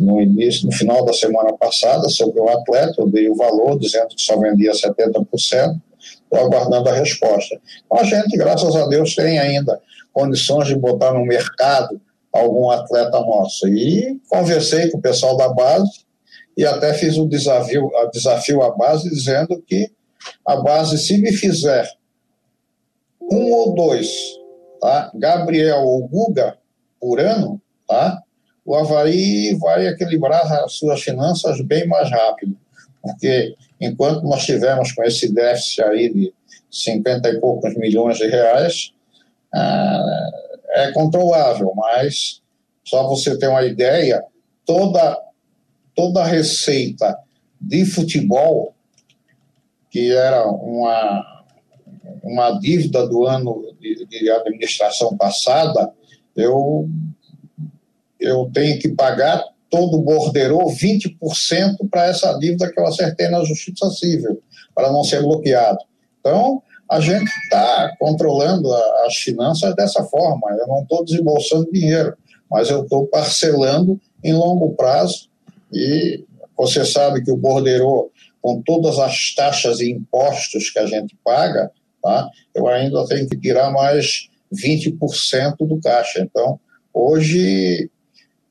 no início, no final da semana passada, sobre o atleta, eu dei o valor, dizendo que só vendia 70%, estou aguardando a resposta. Então, a gente, graças a Deus, tem ainda condições de botar no mercado algum atleta nosso. E conversei com o pessoal da base e até fiz um desafio, um desafio à base, dizendo que a base, se me fizer um ou dois, tá? Gabriel ou Guga por ano, tá? o Havaí vai equilibrar as suas finanças bem mais rápido, porque enquanto nós tivermos com esse déficit aí de 50 e poucos milhões de reais, ah, é controlável, mas só você ter uma ideia, toda, toda receita de futebol, que era uma, uma dívida do ano de, de administração passada, eu eu tenho que pagar todo o borderô 20% para essa dívida que eu acertei na Justiça Civil, para não ser bloqueado. Então, a gente está controlando a, as finanças dessa forma. Eu não estou desembolsando dinheiro, mas eu estou parcelando em longo prazo e você sabe que o borderô, com todas as taxas e impostos que a gente paga, tá, eu ainda tenho que tirar mais 20% do caixa. Então, hoje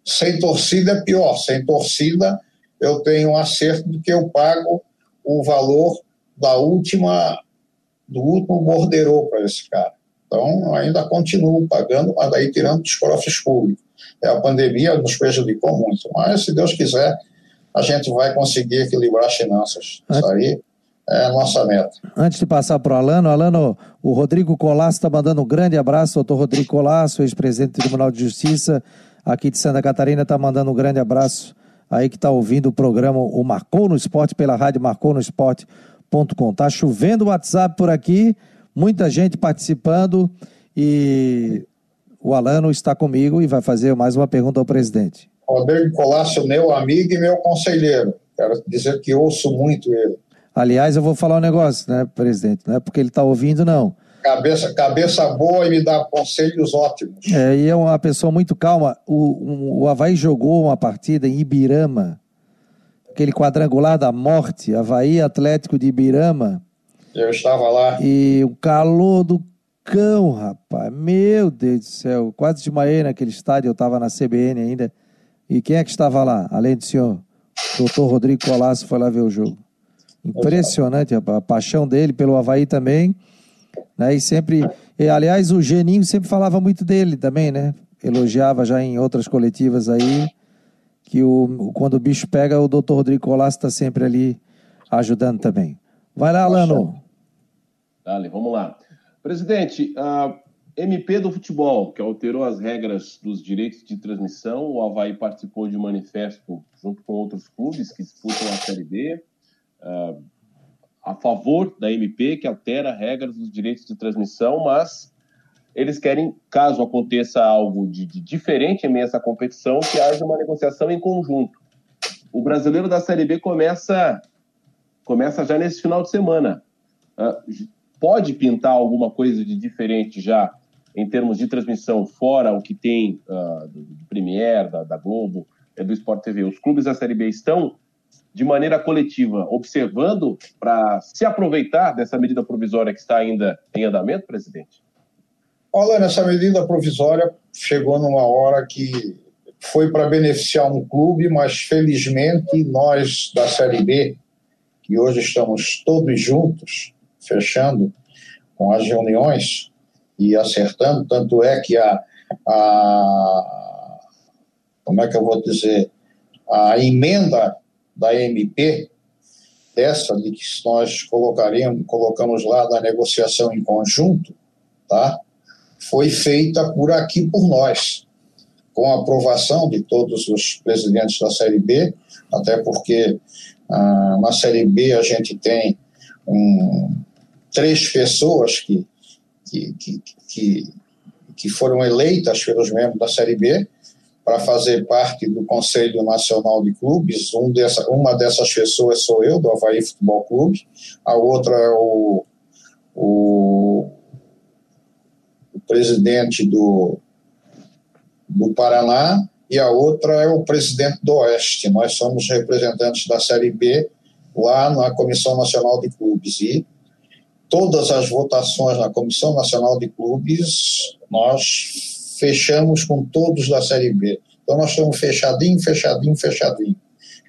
sem torcida é pior. Sem torcida, eu tenho um acerto de que eu pago o valor da última do último borderô para esse cara. Então, ainda continuo pagando, mas daí tirando dos cofres públicos. É, a pandemia nos prejudicou muito, mas se Deus quiser, a gente vai conseguir equilibrar as finanças. Isso aí é a nossa meta. Antes de passar para o Alano, Alano, o Rodrigo Colasso está mandando um grande abraço, doutor Rodrigo Colasso, ex-presidente do Tribunal de Justiça, aqui de Santa Catarina, está mandando um grande abraço aí que está ouvindo o programa O Marcou no Esporte pela rádio Marcou no Esporte.com. Tá chovendo o WhatsApp por aqui, muita gente participando e o Alano está comigo e vai fazer mais uma pergunta ao presidente. Rodrigo Colasso, meu amigo e meu conselheiro. Quero dizer que ouço muito ele. Aliás, eu vou falar um negócio, né, presidente? Não é porque ele está ouvindo, não. Cabeça, cabeça boa e me dá conselhos ótimos. É, e é uma pessoa muito calma. O, um, o Havaí jogou uma partida em Ibirama, aquele quadrangular da morte, Havaí Atlético de Ibirama. Eu estava lá. E o calor do cão, rapaz. Meu Deus do céu. Quase desmaiei naquele estádio, eu estava na CBN ainda. E quem é que estava lá, além do senhor? doutor Rodrigo Colasso foi lá ver o jogo. Impressionante. A paixão dele pelo Havaí também. Né? E sempre, e, aliás, o Geninho sempre falava muito dele também, né? Elogiava já em outras coletivas aí que o, quando o bicho pega, o doutor Rodrigo Colasso está sempre ali ajudando também. Vai lá, Alano. Dale, vamos lá. Presidente, a MP do futebol, que alterou as regras dos direitos de transmissão, o Havaí participou de um manifesto junto com outros clubes que disputam a Série B. Uh, a favor da MP, que altera regras dos direitos de transmissão, mas eles querem, caso aconteça algo de, de diferente em meio a essa competição, que haja uma negociação em conjunto. O brasileiro da Série B começa, começa já nesse final de semana. Uh, pode pintar alguma coisa de diferente já em termos de transmissão, fora o que tem uh, do, do Premier, da, da Globo, é do Sport TV. Os clubes da Série B estão de maneira coletiva, observando para se aproveitar dessa medida provisória que está ainda em andamento, presidente? Olha, nessa medida provisória chegou numa hora que foi para beneficiar um clube, mas felizmente nós da Série B, que hoje estamos todos juntos, fechando com as reuniões e acertando, tanto é que a, a como é que eu vou dizer, a emenda da MP, dessa de que nós colocaríamos, colocamos lá da negociação em conjunto, tá? foi feita por aqui por nós, com a aprovação de todos os presidentes da Série B, até porque ah, na Série B a gente tem um, três pessoas que, que, que, que, que foram eleitas pelos membros da Série B, para fazer parte do Conselho Nacional de Clubes. Um dessa, uma dessas pessoas sou eu, do Havaí Futebol Clube, a outra é o, o, o presidente do, do Paraná e a outra é o presidente do Oeste. Nós somos representantes da Série B lá na Comissão Nacional de Clubes e todas as votações na Comissão Nacional de Clubes nós fechamos com todos da Série B. Então nós estamos fechadinho, fechadinho, fechadinho.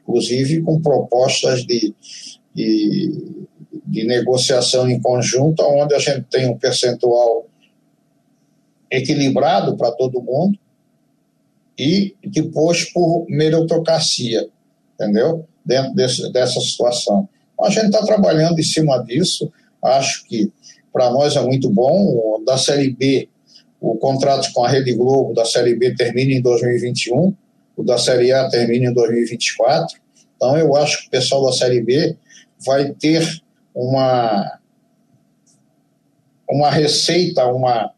Inclusive com propostas de, de, de negociação em conjunto, onde a gente tem um percentual equilibrado para todo mundo e depois por meritocracia, entendeu? Dentro desse, dessa situação. Então, a gente está trabalhando em cima disso, acho que para nós é muito bom. Da Série B, o contrato com a Rede Globo da Série B termina em 2021, o da Série A termina em 2024. Então, eu acho que o pessoal da Série B vai ter uma, uma receita, uma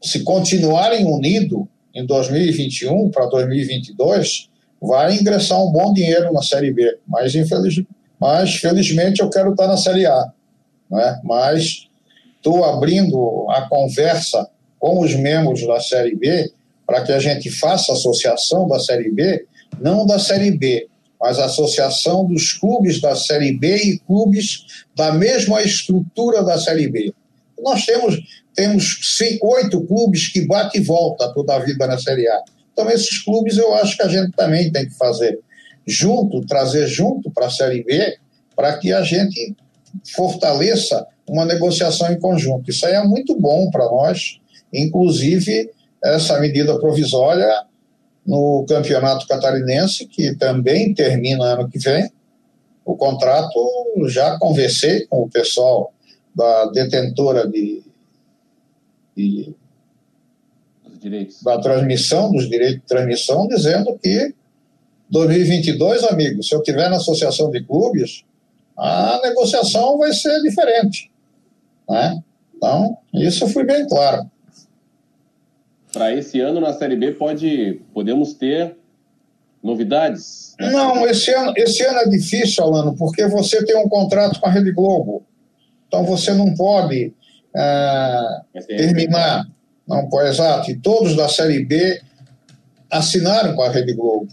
se continuarem unidos em 2021 para 2022, vai ingressar um bom dinheiro na Série B. Mas, infeliz, mas felizmente, eu quero estar na Série A. Né? Mas estou abrindo a conversa com os membros da Série B para que a gente faça associação da Série B, não da Série B, mas associação dos clubes da Série B e clubes da mesma estrutura da Série B. Nós temos, temos cinco, oito clubes que bate e volta toda a vida na Série A. Então, esses clubes eu acho que a gente também tem que fazer junto, trazer junto para a Série B, para que a gente fortaleça uma negociação em conjunto. Isso aí é muito bom para nós, inclusive essa medida provisória no Campeonato Catarinense, que também termina ano que vem. O contrato, já conversei com o pessoal da detentora de, de da transmissão, dos direitos de transmissão, dizendo que 2022, amigos, se eu tiver na associação de clubes, a negociação vai ser diferente. Né? Então, isso foi bem claro para esse ano na Série B pode podemos ter novidades? Não, esse ano, esse ano é difícil, Alano, porque você tem um contrato com a Rede Globo. Então você não pode é, terminar. Não pode, exato. E todos da Série B assinaram com a Rede Globo.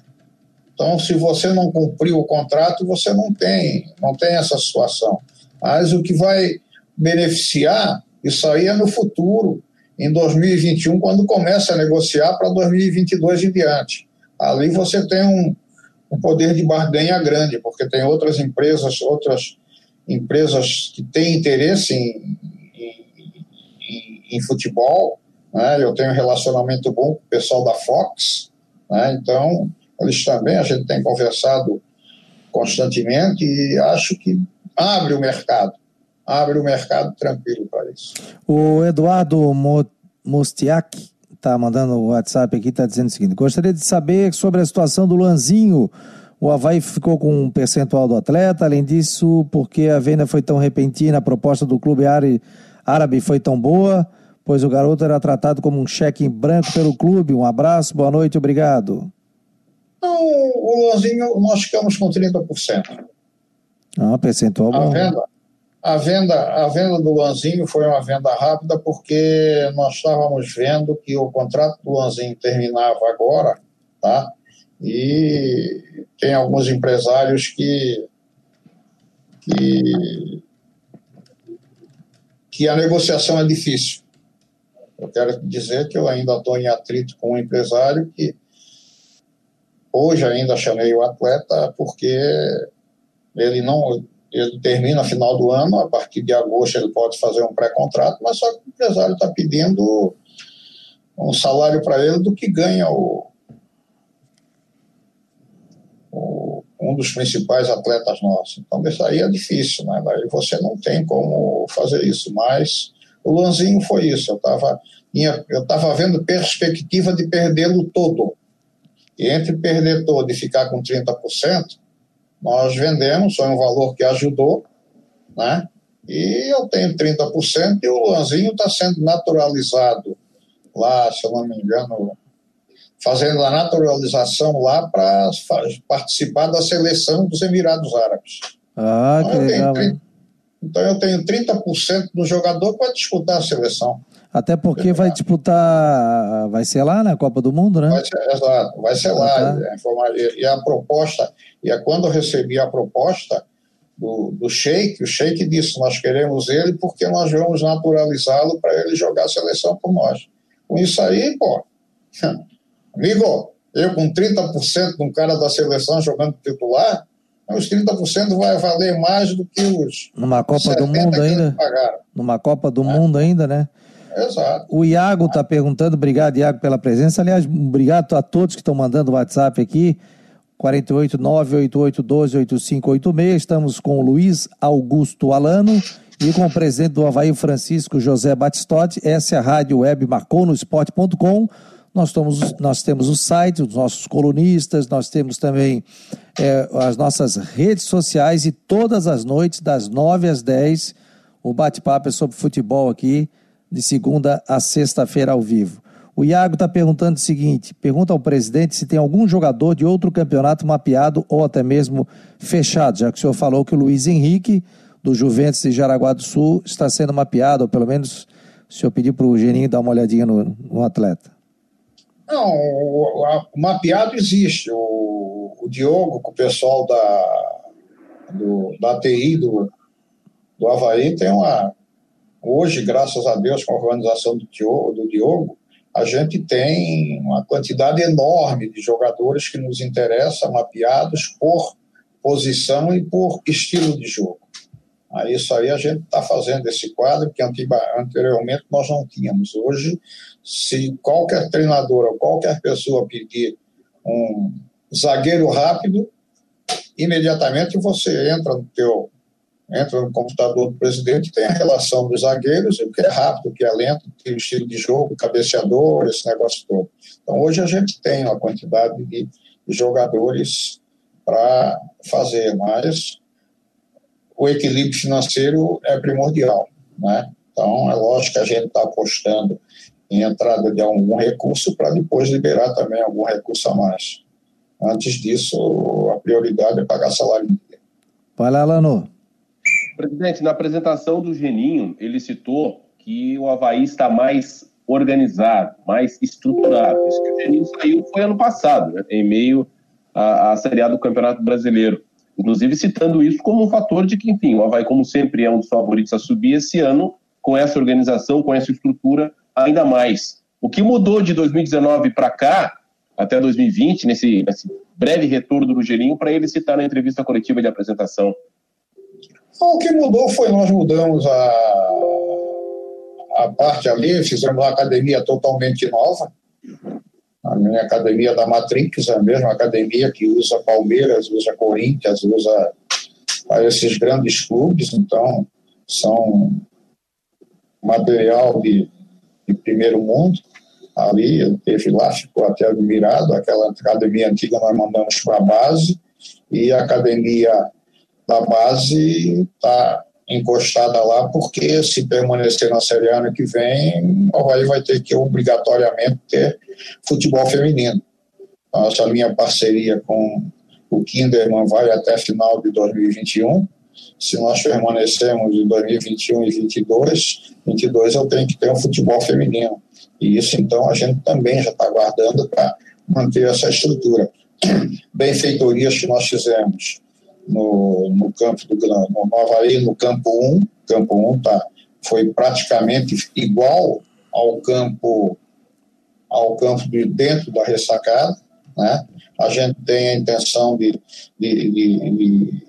Então, se você não cumpriu o contrato, você não tem, não tem essa situação. Mas o que vai beneficiar isso aí é no futuro em 2021, quando começa a negociar para 2022 em diante. Ali você tem um, um poder de barganha grande, porque tem outras empresas, outras empresas que têm interesse em, em, em, em futebol. Né? Eu tenho um relacionamento bom com o pessoal da Fox, né? então eles também, a gente tem conversado constantemente e acho que abre o mercado abre o mercado tranquilo para isso. O Eduardo Mostiak está mandando o WhatsApp aqui, está dizendo o seguinte: gostaria de saber sobre a situação do Lanzinho. O Havaí ficou com um percentual do atleta, além disso, porque a venda foi tão repentina, a proposta do clube árabe foi tão boa, pois o garoto era tratado como um cheque em branco pelo clube. Um abraço, boa noite, obrigado. Não, o Lanzinho, nós ficamos com 30%. Ah, percentual bom. A venda, a venda, a venda do Luanzinho foi uma venda rápida porque nós estávamos vendo que o contrato do Luanzinho terminava agora, tá? E tem alguns empresários que que, que a negociação é difícil. Eu quero dizer que eu ainda estou em atrito com um empresário que hoje ainda chamei o atleta porque ele não ele termina no final do ano, a partir de agosto ele pode fazer um pré-contrato, mas só que o empresário está pedindo um salário para ele do que ganha o, o, um dos principais atletas nossos. Então, isso aí é difícil, né? Daí você não tem como fazer isso. Mas o Lanzinho foi isso. Eu estava eu tava vendo perspectiva de perdê-lo todo. E entre perder todo e ficar com 30%, nós vendemos, foi um valor que ajudou, né? E eu tenho 30% e o Luanzinho está sendo naturalizado lá, se eu não me engano, fazendo a naturalização lá para participar da seleção dos Emirados Árabes. Ah, então, que legal. 30, então eu tenho 30% do jogador para disputar a seleção. Até porque é. vai disputar, vai ser lá na Copa do Mundo, né? Vai ser, exato, vai ser ah, lá. Tá. E a proposta, e é quando eu recebi a proposta do, do Sheik, o Sheik disse: Nós queremos ele porque nós vamos naturalizá-lo para ele jogar a seleção por nós. Com isso aí, pô, amigo, eu com 30% de um cara da seleção jogando titular, os 30% vai valer mais do que os. Numa Copa do Mundo ainda? Numa Copa do é. Mundo ainda, né? Exato. O Iago está perguntando, obrigado, Iago, pela presença. Aliás, obrigado a todos que estão mandando o WhatsApp aqui. 489-8812-8586. Estamos com o Luiz Augusto Alano e com o presidente do Havaí, Francisco José Batistotti. Essa é a rádio web marcou no esporte.com. Nós, nós temos o site, os nossos colunistas, nós temos também é, as nossas redes sociais e todas as noites, das 9 às 10, o bate-papo é sobre futebol aqui de segunda a sexta-feira ao vivo. O Iago está perguntando o seguinte: pergunta ao presidente se tem algum jogador de outro campeonato mapeado ou até mesmo fechado, já que o senhor falou que o Luiz Henrique, do Juventus de Jaraguá do Sul, está sendo mapeado, ou pelo menos o senhor pediu para o Geninho dar uma olhadinha no, no atleta. Não, o, a, o mapeado existe. O, o, Diogo, com o pessoal da, do, da TI do, do Havaí, tem uma, Hoje, graças a Deus, com a organização do Diogo, do Diogo, a gente tem uma quantidade enorme de jogadores que nos interessa, mapeados por posição e por estilo de jogo. Isso aí a gente está fazendo esse quadro que anteriormente nós não tínhamos. Hoje, se qualquer treinador ou qualquer pessoa pedir um zagueiro rápido, imediatamente você entra no teu entra no computador do presidente, tem a relação dos zagueiros, o que é rápido, o que é lento, tem o estilo de jogo, cabeceador, esse negócio todo. Então, hoje a gente tem uma quantidade de jogadores para fazer, mas o equilíbrio financeiro é primordial, né? Então, é lógico que a gente está apostando em entrada de algum recurso para depois liberar também algum recurso a mais. Antes disso, a prioridade é pagar salário. Vai lá, Lano. Presidente, na apresentação do Geninho, ele citou que o Havaí está mais organizado, mais estruturado. Isso que o Geninho saiu foi ano passado, né, em meio à, à Série A do Campeonato Brasileiro. Inclusive citando isso como um fator de que, enfim, o Havaí, como sempre, é um dos favoritos a subir esse ano, com essa organização, com essa estrutura, ainda mais. O que mudou de 2019 para cá, até 2020, nesse, nesse breve retorno do Geninho, para ele citar na entrevista coletiva de apresentação o que mudou foi nós mudamos a, a parte ali, fizemos uma academia totalmente nova. A minha academia da Matrix, a mesma academia que usa Palmeiras, usa Corinthians, usa esses grandes clubes, então são material de, de primeiro mundo. Ali teve lá, ficou até admirado. Aquela academia antiga nós mandamos para a base e a academia da base está encostada lá, porque se permanecer na Série A ano que vem, o Havaí vai ter que obrigatoriamente ter futebol feminino. Nossa linha parceria com o Kinderman vai até final de 2021. Se nós permanecermos em 2021 e 2022, 22 eu tenho que ter um futebol feminino. E isso, então, a gente também já está aguardando para manter essa estrutura. Benfeitorias que nós fizemos no, no campo do no, no Havaí, no campo 1, campo 1 tá, foi praticamente igual ao campo ao campo de dentro da ressacada, né? A gente tem a intenção de, de, de, de,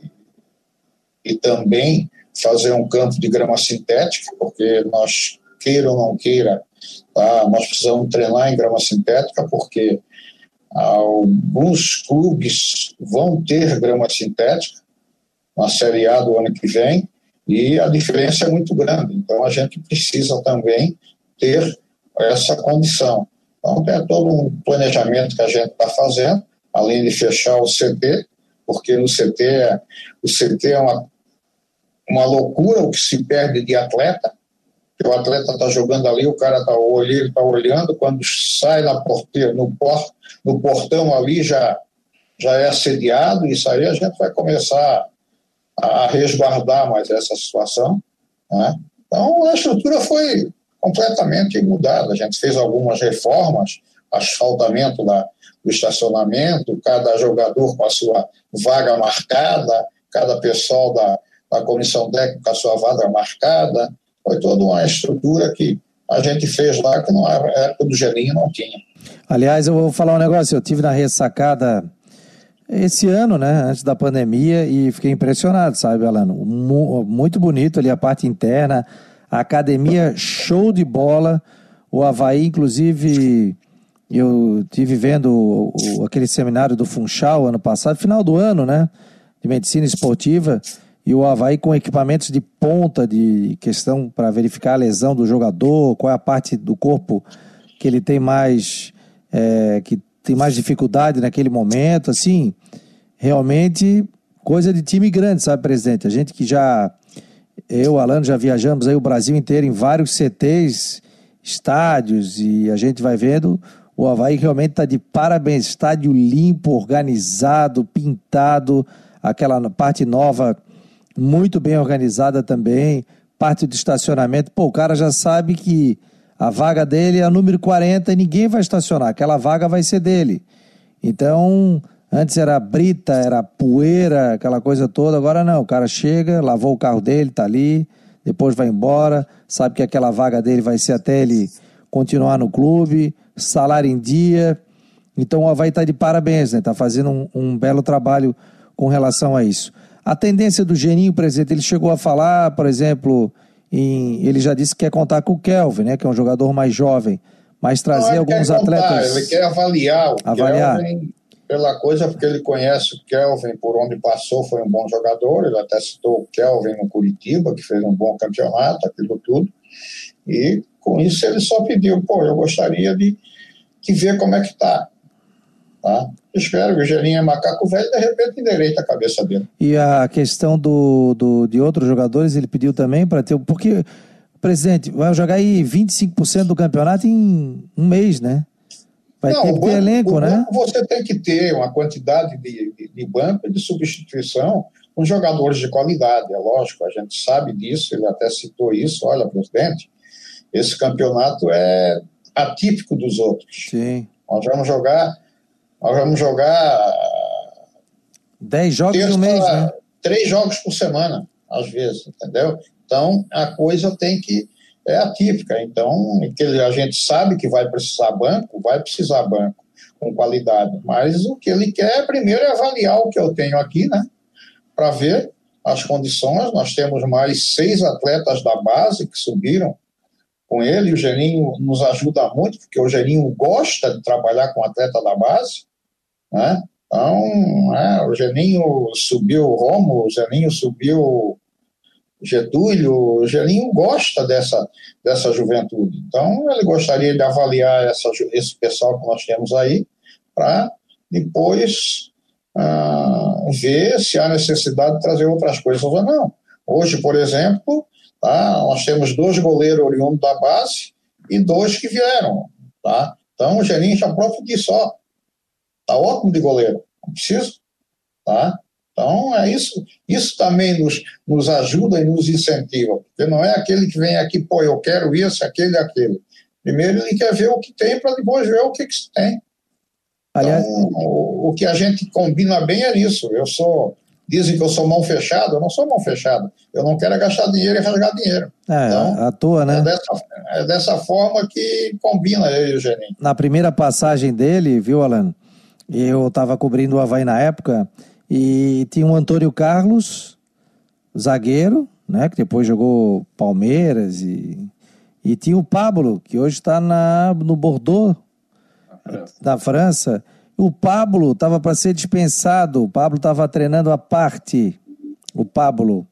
de também fazer um campo de grama sintética, porque nós queira ou não queira, tá? nós precisamos treinar em grama sintética, porque alguns clubes vão ter grama sintética na Série A do ano que vem, e a diferença é muito grande. Então, a gente precisa também ter essa condição. Então, tem todo um planejamento que a gente está fazendo, além de fechar o CT, porque no CT, o CT é uma, uma loucura o que se perde de atleta, o atleta está jogando ali, o cara está olhando, tá olhando, quando sai na porteira, no, no portão ali já, já é assediado, isso aí a gente vai começar a resguardar mais essa situação. Né? Então, a estrutura foi completamente mudada. A gente fez algumas reformas, asfaltamento da, do estacionamento, cada jogador com a sua vaga marcada, cada pessoal da, da comissão técnica com a sua vaga marcada. Foi toda uma estrutura que a gente fez lá que na época do Gelinho não tinha. Aliás, eu vou falar um negócio, eu tive na ressacada esse ano, né, antes da pandemia, e fiquei impressionado, sabe, Alano? Muito bonito ali a parte interna, a academia show de bola, o Havaí, inclusive, eu tive vendo aquele seminário do Funchal ano passado, final do ano, né, de medicina esportiva, e o Havaí com equipamentos de ponta de questão para verificar a lesão do jogador, qual é a parte do corpo que ele tem mais, é, que tem mais dificuldade naquele momento, assim, realmente coisa de time grande, sabe, presidente? A gente que já, eu, Alano, já viajamos aí o Brasil inteiro em vários CTs, estádios, e a gente vai vendo, o Havaí realmente está de parabéns, estádio limpo, organizado, pintado, aquela parte nova muito bem organizada também, parte do estacionamento, pô, o cara já sabe que a vaga dele é a número 40 e ninguém vai estacionar. Aquela vaga vai ser dele. Então, antes era brita, era poeira, aquela coisa toda. Agora não. O cara chega, lavou o carro dele, tá ali, depois vai embora, sabe que aquela vaga dele vai ser até ele continuar no clube, salário em dia. Então o Havaí está de parabéns, né? Está fazendo um, um belo trabalho com relação a isso. A tendência do Geninho, presidente, ele chegou a falar, por exemplo, em, ele já disse que quer contar com o Kelvin, né, que é um jogador mais jovem, mas trazer alguns contar, atletas. Ele quer avaliar o avaliar. Kelvin pela coisa, porque ele conhece o Kelvin por onde passou, foi um bom jogador. Ele até citou o Kelvin no Curitiba, que fez um bom campeonato, aquilo tudo. E com isso ele só pediu, pô, eu gostaria de, de ver como é que tá. Tá? Espero que o Gelinho é macaco velho, de repente endireita a cabeça dele. E a questão do, do, de outros jogadores, ele pediu também para ter. Porque, presidente, vai jogar aí 25% do campeonato em um mês, né? Vai Não, ter que ter elenco, né? Você tem que ter uma quantidade de, de, de banco de substituição com jogadores de qualidade, é lógico, a gente sabe disso, ele até citou isso. Olha, presidente, esse campeonato é atípico dos outros. Sim. Nós vamos jogar nós vamos jogar. Dez jogos no mês, né? Três jogos por semana, às vezes, entendeu? Então, a coisa tem que. É atípica. Então, a gente sabe que vai precisar banco, vai precisar banco com qualidade. Mas o que ele quer primeiro é avaliar o que eu tenho aqui, né? Para ver as condições. Nós temos mais seis atletas da base que subiram com ele. O Geninho nos ajuda muito, porque o Geninho gosta de trabalhar com atleta da base. Né? Então, né, o Geninho subiu o Romo, o Geninho subiu Getúlio, o Geninho gosta dessa, dessa juventude. Então, ele gostaria de avaliar essa, esse pessoal que nós temos aí, para depois ah, ver se há necessidade de trazer outras coisas ou não. Hoje, por exemplo, tá, nós temos dois goleiros oriundos da base e dois que vieram. Tá? Então, o Geninho já próprio disse, ó, Tá ótimo de goleiro, não precisa, tá? Então, é isso. Isso também nos, nos ajuda e nos incentiva, porque não é aquele que vem aqui, pô, eu quero isso, aquele, aquele. Primeiro ele quer ver o que tem para depois ver o que, que se tem. Aliás... Então, o, o, que a gente combina bem é isso. Eu sou dizem que eu sou mão fechada, eu não sou mão fechada. Eu não quero é gastar dinheiro e rasgar dinheiro. É, então, à toa, né? É dessa, é dessa forma que combina eu e o Geninho. Na primeira passagem dele, viu, Alan? Eu estava cobrindo o Havaí na época e tinha um Antônio Carlos, zagueiro, né? Que depois jogou Palmeiras e, e tinha o Pablo, que hoje está no Bordeaux, da França. O Pablo estava para ser dispensado. O Pablo estava treinando a parte. O Pablo.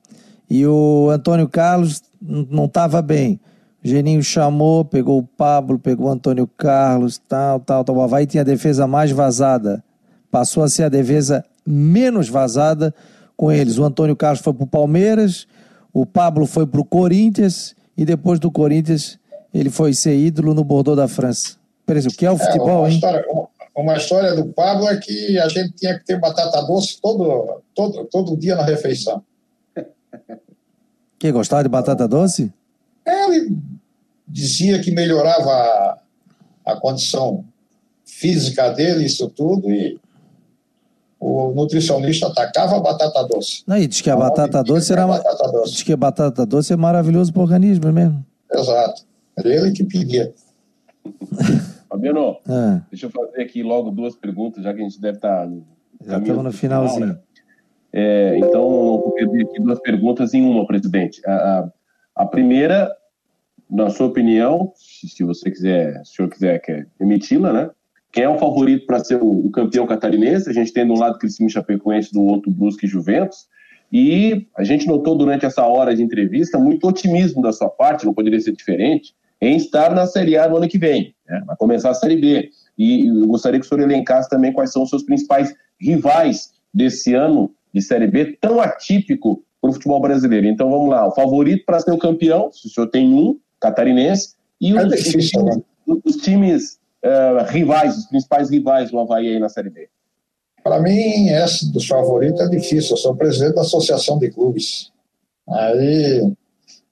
E o Antônio Carlos não estava bem. Geninho chamou, pegou o Pablo, pegou o Antônio Carlos, tal, tal, tal. O Havaí tinha a defesa mais vazada. Passou a ser a defesa menos vazada com eles. O Antônio Carlos foi para o Palmeiras, o Pablo foi para o Corinthians e depois do Corinthians ele foi ser ídolo no Bordeaux da França. O que é o futebol, é, hein? História, uma história do Pablo é que a gente tinha que ter batata doce todo, todo, todo dia na refeição. Que gostava de batata doce? É, ele dizia que melhorava a, a condição física dele, isso tudo, e o nutricionista atacava a batata doce. Não, e diz que a batata doce era. Batata doce. Diz que a batata doce é maravilhoso para o organismo mesmo. Exato. Ele que pedia. Fabiano, ah. deixa eu fazer aqui logo duas perguntas, já que a gente deve estar. Tá já estamos no finalzinho. Final, né? é, então, vou pedir aqui duas perguntas em uma, presidente. A, a, a primeira, na sua opinião, se, você quiser, se o senhor quiser emiti-la, né? Quem é o favorito para ser o, o, campeão catarinense? A gente tem do lado Criciúma Chapecoense, do outro Brusque e Juventus. E a gente notou durante essa hora de entrevista muito otimismo da sua parte, não poderia ser diferente, em estar na Série A no ano que vem, né? vai começar a Série B. E eu gostaria que o senhor elencasse também quais são os seus principais rivais desse ano de Série B, tão atípico para o futebol brasileiro. Então vamos lá, o favorito para ser o campeão, se o senhor tem um, catarinense, e os, é difícil, times, né? os times uh, rivais, os principais rivais do Havaí aí na Série B. Para mim, esse dos favoritos é difícil. Eu sou presidente da Associação de Clubes. Aí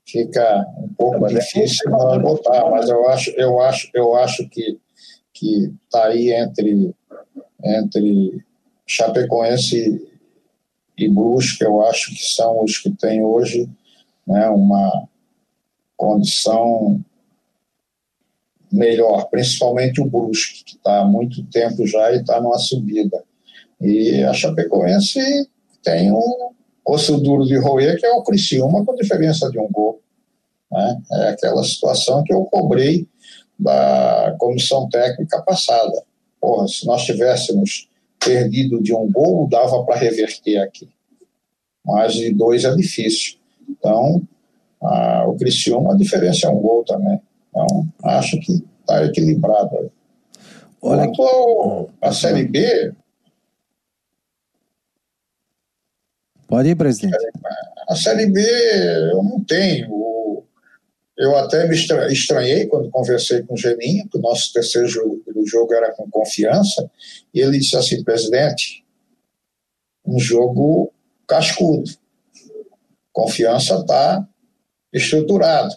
fica um pouco é difícil não botar, mas eu acho, eu acho, eu acho que que está aí entre entre Chapecoense e Brusque, eu acho que são os que têm hoje né, uma condição melhor, principalmente o Brusque, que está há muito tempo já e está numa subida. E a Chapecoense tem um, osso duro de roer, que é o Criciúma, com diferença de um gol. Né? É aquela situação que eu cobrei da comissão técnica passada. Porra, se nós tivéssemos perdido de um gol, dava para reverter aqui. Mas de dois é difícil. Então, a, o Criciúma, a diferença é um gol também. Então, acho que está equilibrado. Olha Quanto a Série B, Pode ir, presidente. A Série B eu não tenho. Eu até me estranhei quando conversei com o Geninho, que o nosso terceiro jogo, jogo era com confiança, e ele disse assim, presidente, um jogo cascudo. Confiança está estruturado.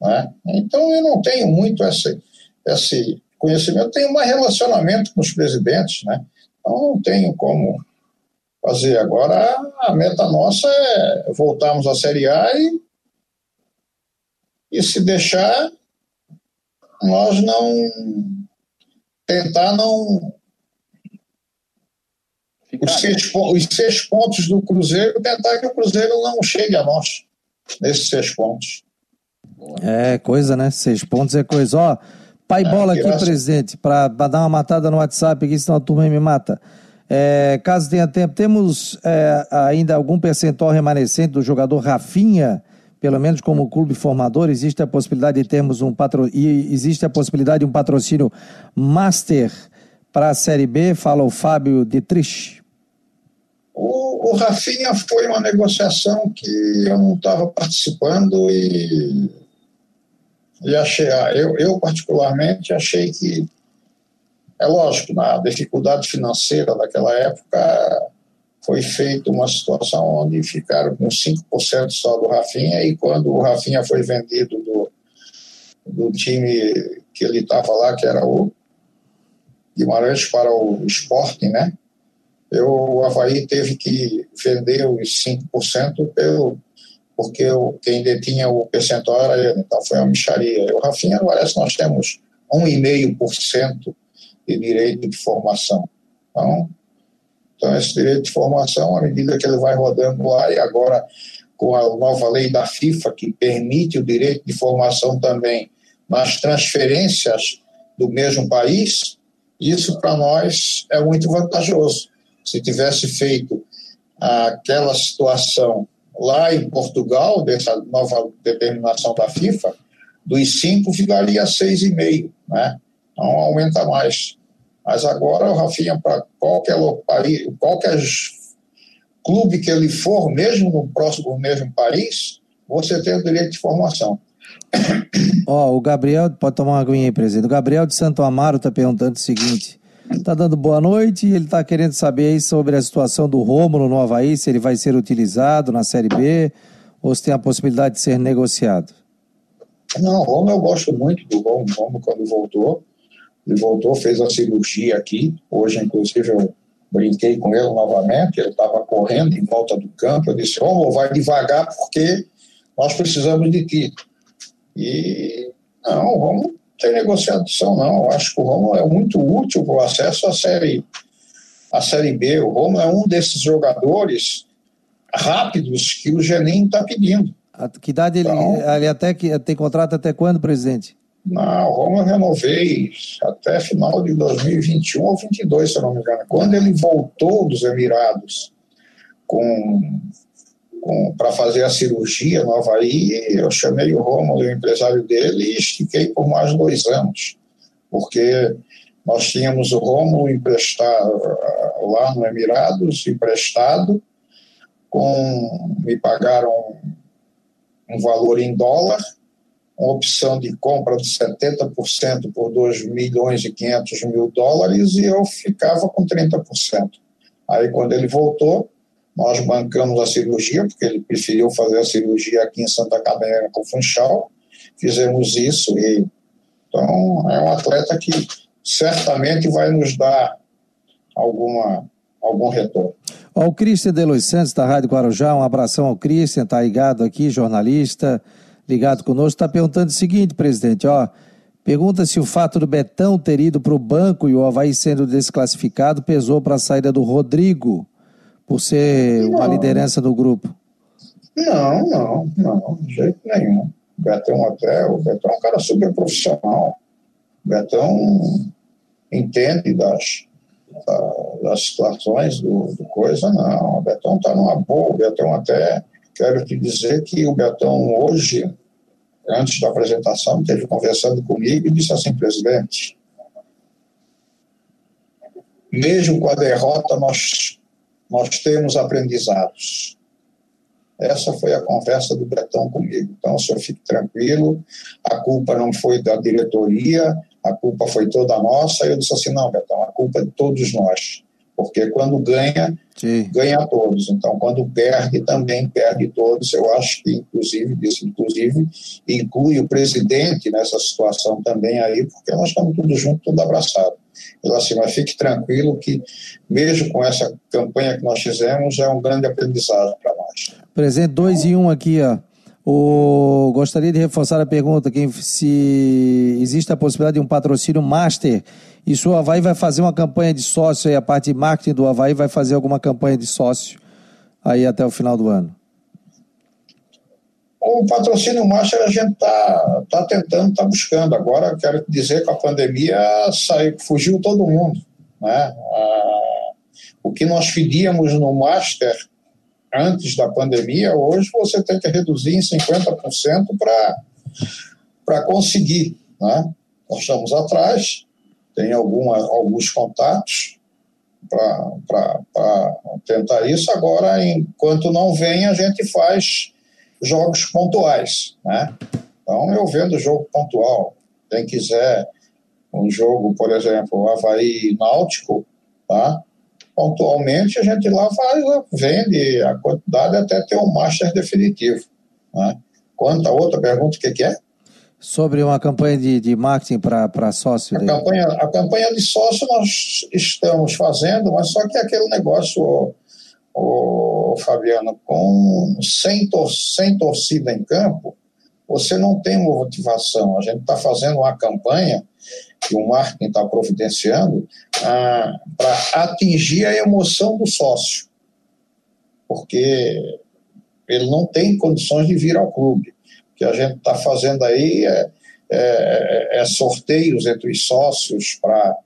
Né? Então eu não tenho muito esse, esse conhecimento, eu tenho mais relacionamento com os presidentes, né? então não tenho como fazer. Agora, a meta nossa é voltarmos à Série A e, e se deixar, nós não tentar não. Os seis, os seis pontos do Cruzeiro, tentar que o Cruzeiro não chegue a nós, nesses seis pontos. É coisa, né? Seis pontos é coisa. Ó, pai é, bola aqui, presidente, para dar uma matada no WhatsApp aqui, senão a turma me mata. É, caso tenha tempo, temos é, ainda algum percentual remanescente do jogador Rafinha, pelo menos como clube formador, existe a possibilidade de termos um patro... existe a possibilidade de um patrocínio master para a Série B, fala o Fábio Dietrich. O, o Rafinha foi uma negociação que eu não estava participando e, e achei, eu, eu particularmente achei que é lógico, na dificuldade financeira daquela época, foi feita uma situação onde ficaram com 5% só do Rafinha, e quando o Rafinha foi vendido do, do time que ele estava lá, que era o Guimarães para o Sporting, né? Eu, o Havaí teve que vender os 5% pelo, porque o, quem detinha o percentual era ele, então foi uma micharia. O Rafinha, parece nós temos 1,5% de direito de formação. Então, então, esse direito de formação, à medida que ele vai rodando lá, e agora com a nova lei da FIFA, que permite o direito de formação também nas transferências do mesmo país, isso para nós é muito vantajoso. Se tivesse feito aquela situação lá em Portugal, dessa nova determinação da FIFA, dos cinco ficaria a seis e meio, né? Não aumenta mais. Mas agora o Rafinha, para qualquer qualquer clube que ele for, mesmo no próximo mesmo país, você tem o direito de formação. Ó, oh, o Gabriel, pode tomar uma aguinha aí, presidente. O Gabriel de Santo Amaro está perguntando o seguinte: está dando boa noite ele está querendo saber sobre a situação do Rômulo no Havaí, se ele vai ser utilizado na Série B ou se tem a possibilidade de ser negociado. Não, Rômulo eu gosto muito do Rômulo quando voltou. Ele voltou, fez a cirurgia aqui. Hoje, inclusive, eu brinquei com ele novamente. Ele estava correndo em volta do campo. Eu disse: Rômulo, vai devagar porque nós precisamos de ti. E não, Rômulo tem negociação, não. Eu acho que o Rômulo é muito útil para o acesso à série, à série B. O Rômulo é um desses jogadores rápidos que o Geninho está pedindo. A que idade então, ele, ele até que tem contrato até quando, presidente? Na Roma eu renovei até final de 2021 ou 2022, se eu não me engano. Quando ele voltou dos Emirados com para fazer a cirurgia no Havaí, eu chamei o Romulo, o empresário dele, e estiquei por mais dois anos, porque nós tínhamos o Romulo emprestado lá no Emirados, emprestado, com, me pagaram um valor em dólar, uma opção de compra de 70% por 2 milhões e 500 mil dólares e eu ficava com 30%. Aí, quando ele voltou, nós bancamos a cirurgia, porque ele preferiu fazer a cirurgia aqui em Santa Catarina com Funchal, fizemos isso e então é um atleta que certamente vai nos dar alguma, algum retorno. Ó, o Cristian de Los Santos, da Rádio Guarujá, um abração ao Cristian, está ligado aqui, jornalista, ligado conosco, está perguntando o seguinte, presidente, ó, pergunta se o fato do Betão ter ido para o banco e o Havaí sendo desclassificado pesou para a saída do Rodrigo, por ser não. uma liderança do grupo. Não, não, não, de jeito nenhum. O Betão até, o Betão é um cara super profissional. O Betão entende das, das situações do, do coisa, não. O Betão está numa boa, o Betão até Quero te dizer que o Betão hoje, antes da apresentação, esteve conversando comigo e disse assim, presidente, mesmo com a derrota, nós, nós temos aprendizados. Essa foi a conversa do Betão comigo. Então, o senhor fique tranquilo, a culpa não foi da diretoria, a culpa foi toda nossa. Eu disse assim: não, Betão, a culpa é de todos nós porque quando ganha, Sim. ganha todos. Então, quando perde, também perde todos. Eu acho que, inclusive, isso, inclusive, inclui o presidente nessa situação também aí, porque nós estamos todos juntos, tudo abraçado. Então, assim, mas fique tranquilo que, mesmo com essa campanha que nós fizemos, é um grande aprendizado para nós. Presidente, dois e um aqui, ó. O... Gostaria de reforçar a pergunta: quem, se existe a possibilidade de um patrocínio master e se o Havaí vai fazer uma campanha de sócio aí, a parte de marketing do Havaí vai fazer alguma campanha de sócio aí até o final do ano? O patrocínio master a gente está tá tentando, está buscando. Agora, quero dizer que a pandemia saiu, fugiu todo mundo. Né? Ah, o que nós pedíamos no master antes da pandemia, hoje você tem que reduzir em 50% para conseguir. Né? Nós estamos atrás, tem alguma, alguns contatos para tentar isso. Agora, enquanto não vem, a gente faz jogos pontuais. Né? Então, eu vendo jogo pontual. Quem quiser um jogo, por exemplo, Havaí Náutico, tá? pontualmente a gente lá faz, vende a quantidade até ter um master definitivo. Né? Quanto a outra pergunta, o que, que é? Sobre uma campanha de, de marketing para sócio. A campanha, a campanha de sócio nós estamos fazendo, mas só que aquele negócio, o, Fabiano, com, sem, tor sem torcida em campo, você não tem motivação. A gente está fazendo uma campanha que o marketing está providenciando ah, para atingir a emoção do sócio, porque ele não tem condições de vir ao clube. Que a gente está fazendo aí é, é, é, sorteios entre os sócios para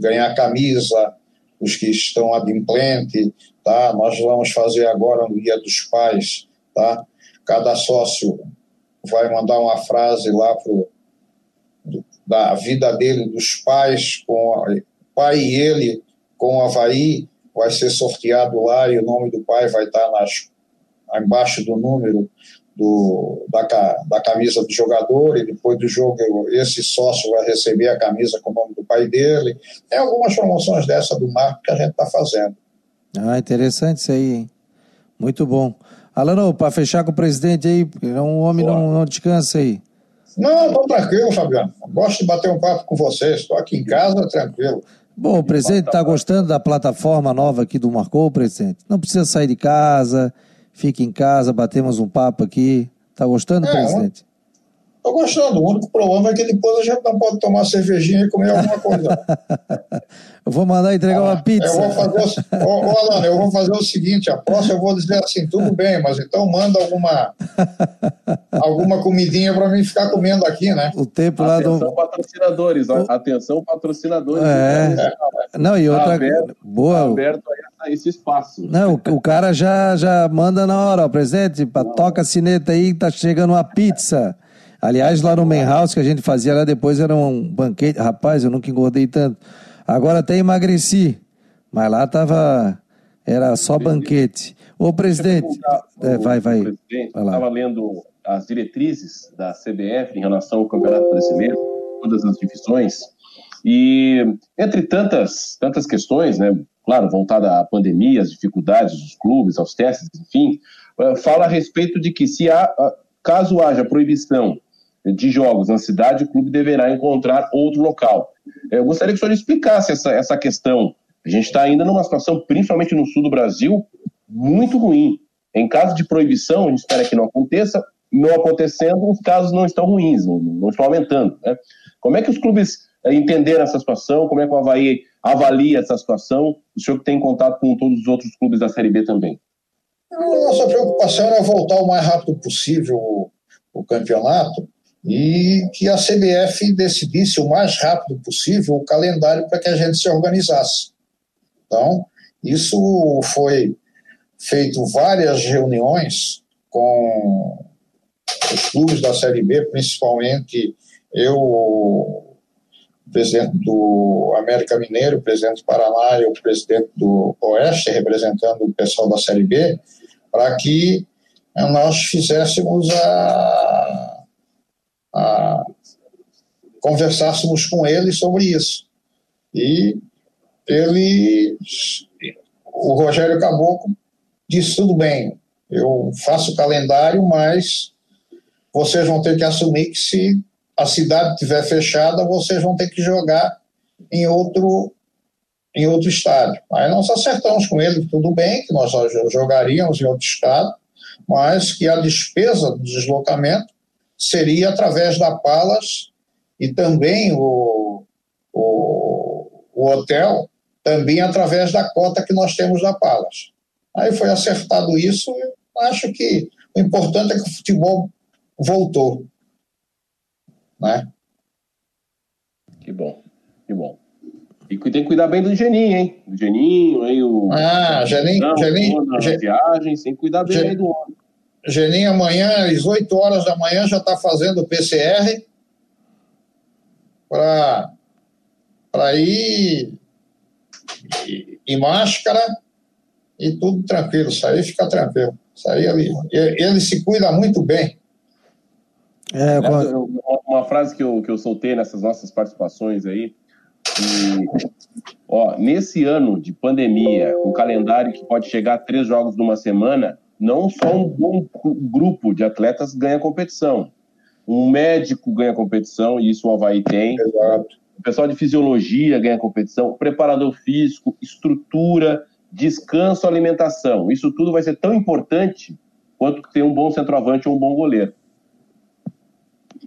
ganhar camisa, os que estão adimplente, tá? Nós vamos fazer agora no Dia dos Pais, tá? Cada sócio vai mandar uma frase lá pro, da vida dele, dos pais, com pai e ele com o Havaí, vai ser sorteado lá e o nome do pai vai estar nas, embaixo do número do, da, da camisa do jogador e depois do jogo esse sócio vai receber a camisa com o nome do pai dele. Tem algumas promoções dessa do marco que a gente está fazendo. Ah, interessante isso aí, hein? Muito bom. Alano, para fechar com o presidente aí, um homem não, não descansa aí. Não, estou tranquilo, Fabiano. Gosto de bater um papo com vocês. Estou aqui em casa, tranquilo. Bom, o presidente está gostando da plataforma nova aqui do Marcou, presidente? Não precisa sair de casa, fique em casa, batemos um papo aqui. Está gostando, é, presidente? Estou gostando. O único problema é que depois a gente não pode tomar cervejinha e comer alguma coisa. eu vou mandar entregar ah, uma pizza. Eu vou fazer o, Alana, eu vou fazer o seguinte: a próxima eu vou dizer assim, tudo bem, mas então manda alguma, alguma comidinha para mim ficar comendo aqui, né? O tempo lá do. Atenção, patrocinadores. O... Atenção, patrocinadores. É. é. Não, e outra. Tá aberto, Boa. Tá aberto a esse espaço. Não, o, o cara já, já manda na hora, ó, presidente, toca a sineta aí, tá chegando uma pizza. Aliás, lá no Main House que a gente fazia lá depois era um banquete. Rapaz, eu nunca engordei tanto. Agora até emagreci. Mas lá tava. Era só banquete. Ô, presidente. É, vai, vai. Estava lendo as diretrizes da CBF em relação ao Campeonato Brasileiro, todas as divisões. E entre tantas, tantas questões, né, claro, voltada à pandemia, às dificuldades dos clubes, aos testes, enfim, eh, fala a respeito de que se há, caso haja proibição de jogos na cidade, o clube deverá encontrar outro local. Eu gostaria que o senhor explicasse essa, essa questão. A gente está ainda numa situação, principalmente no sul do Brasil, muito ruim. Em caso de proibição, a gente espera que não aconteça, não acontecendo, os casos não estão ruins, não, não estão aumentando. Né? Como é que os clubes eh, entenderam essa situação? Como é que o Havaí avalia essa situação? O senhor que tem contato com todos os outros clubes da Série B também. Nossa preocupação era voltar o mais rápido possível o campeonato, e que a CBF decidisse o mais rápido possível o calendário para que a gente se organizasse. Então, isso foi feito várias reuniões com os clubes da Série B, principalmente eu, presidente do América Mineiro, presidente do Paraná e o presidente do Oeste, representando o pessoal da Série B, para que nós fizéssemos a a conversássemos com ele sobre isso. E ele, o Rogério Caboclo, disse: tudo bem, eu faço o calendário, mas vocês vão ter que assumir que se a cidade estiver fechada, vocês vão ter que jogar em outro em outro estádio. Aí nós acertamos com ele, tudo bem, que nós jogaríamos em outro estado, mas que a despesa do deslocamento seria através da Palas e também o, o, o hotel, também através da cota que nós temos da Palas. Aí foi acertado isso e acho que o importante é que o futebol voltou. Né? Que bom, que bom. E tem que cuidar bem do Geninho, hein? O Geninho, aí o. Ah, Geninho. Geninho, Geninho viagem, tem que cuidar bem Gen... do homem. Geninho amanhã, às 8 horas da manhã, já está fazendo o PCR para ir e, máscara e tudo tranquilo. Isso aí fica tranquilo. Isso aí ele, ele se cuida muito bem. É, uma, uma, frase que eu, que eu soltei nessas nossas participações aí. E, ó, nesse ano de pandemia, um calendário que pode chegar a três jogos numa semana, não só um bom grupo de atletas ganha competição. Um médico ganha competição, e isso o Havaí tem. Exato. O pessoal de fisiologia ganha competição, preparador físico, estrutura, descanso, alimentação. Isso tudo vai ser tão importante quanto ter um bom centroavante ou um bom goleiro.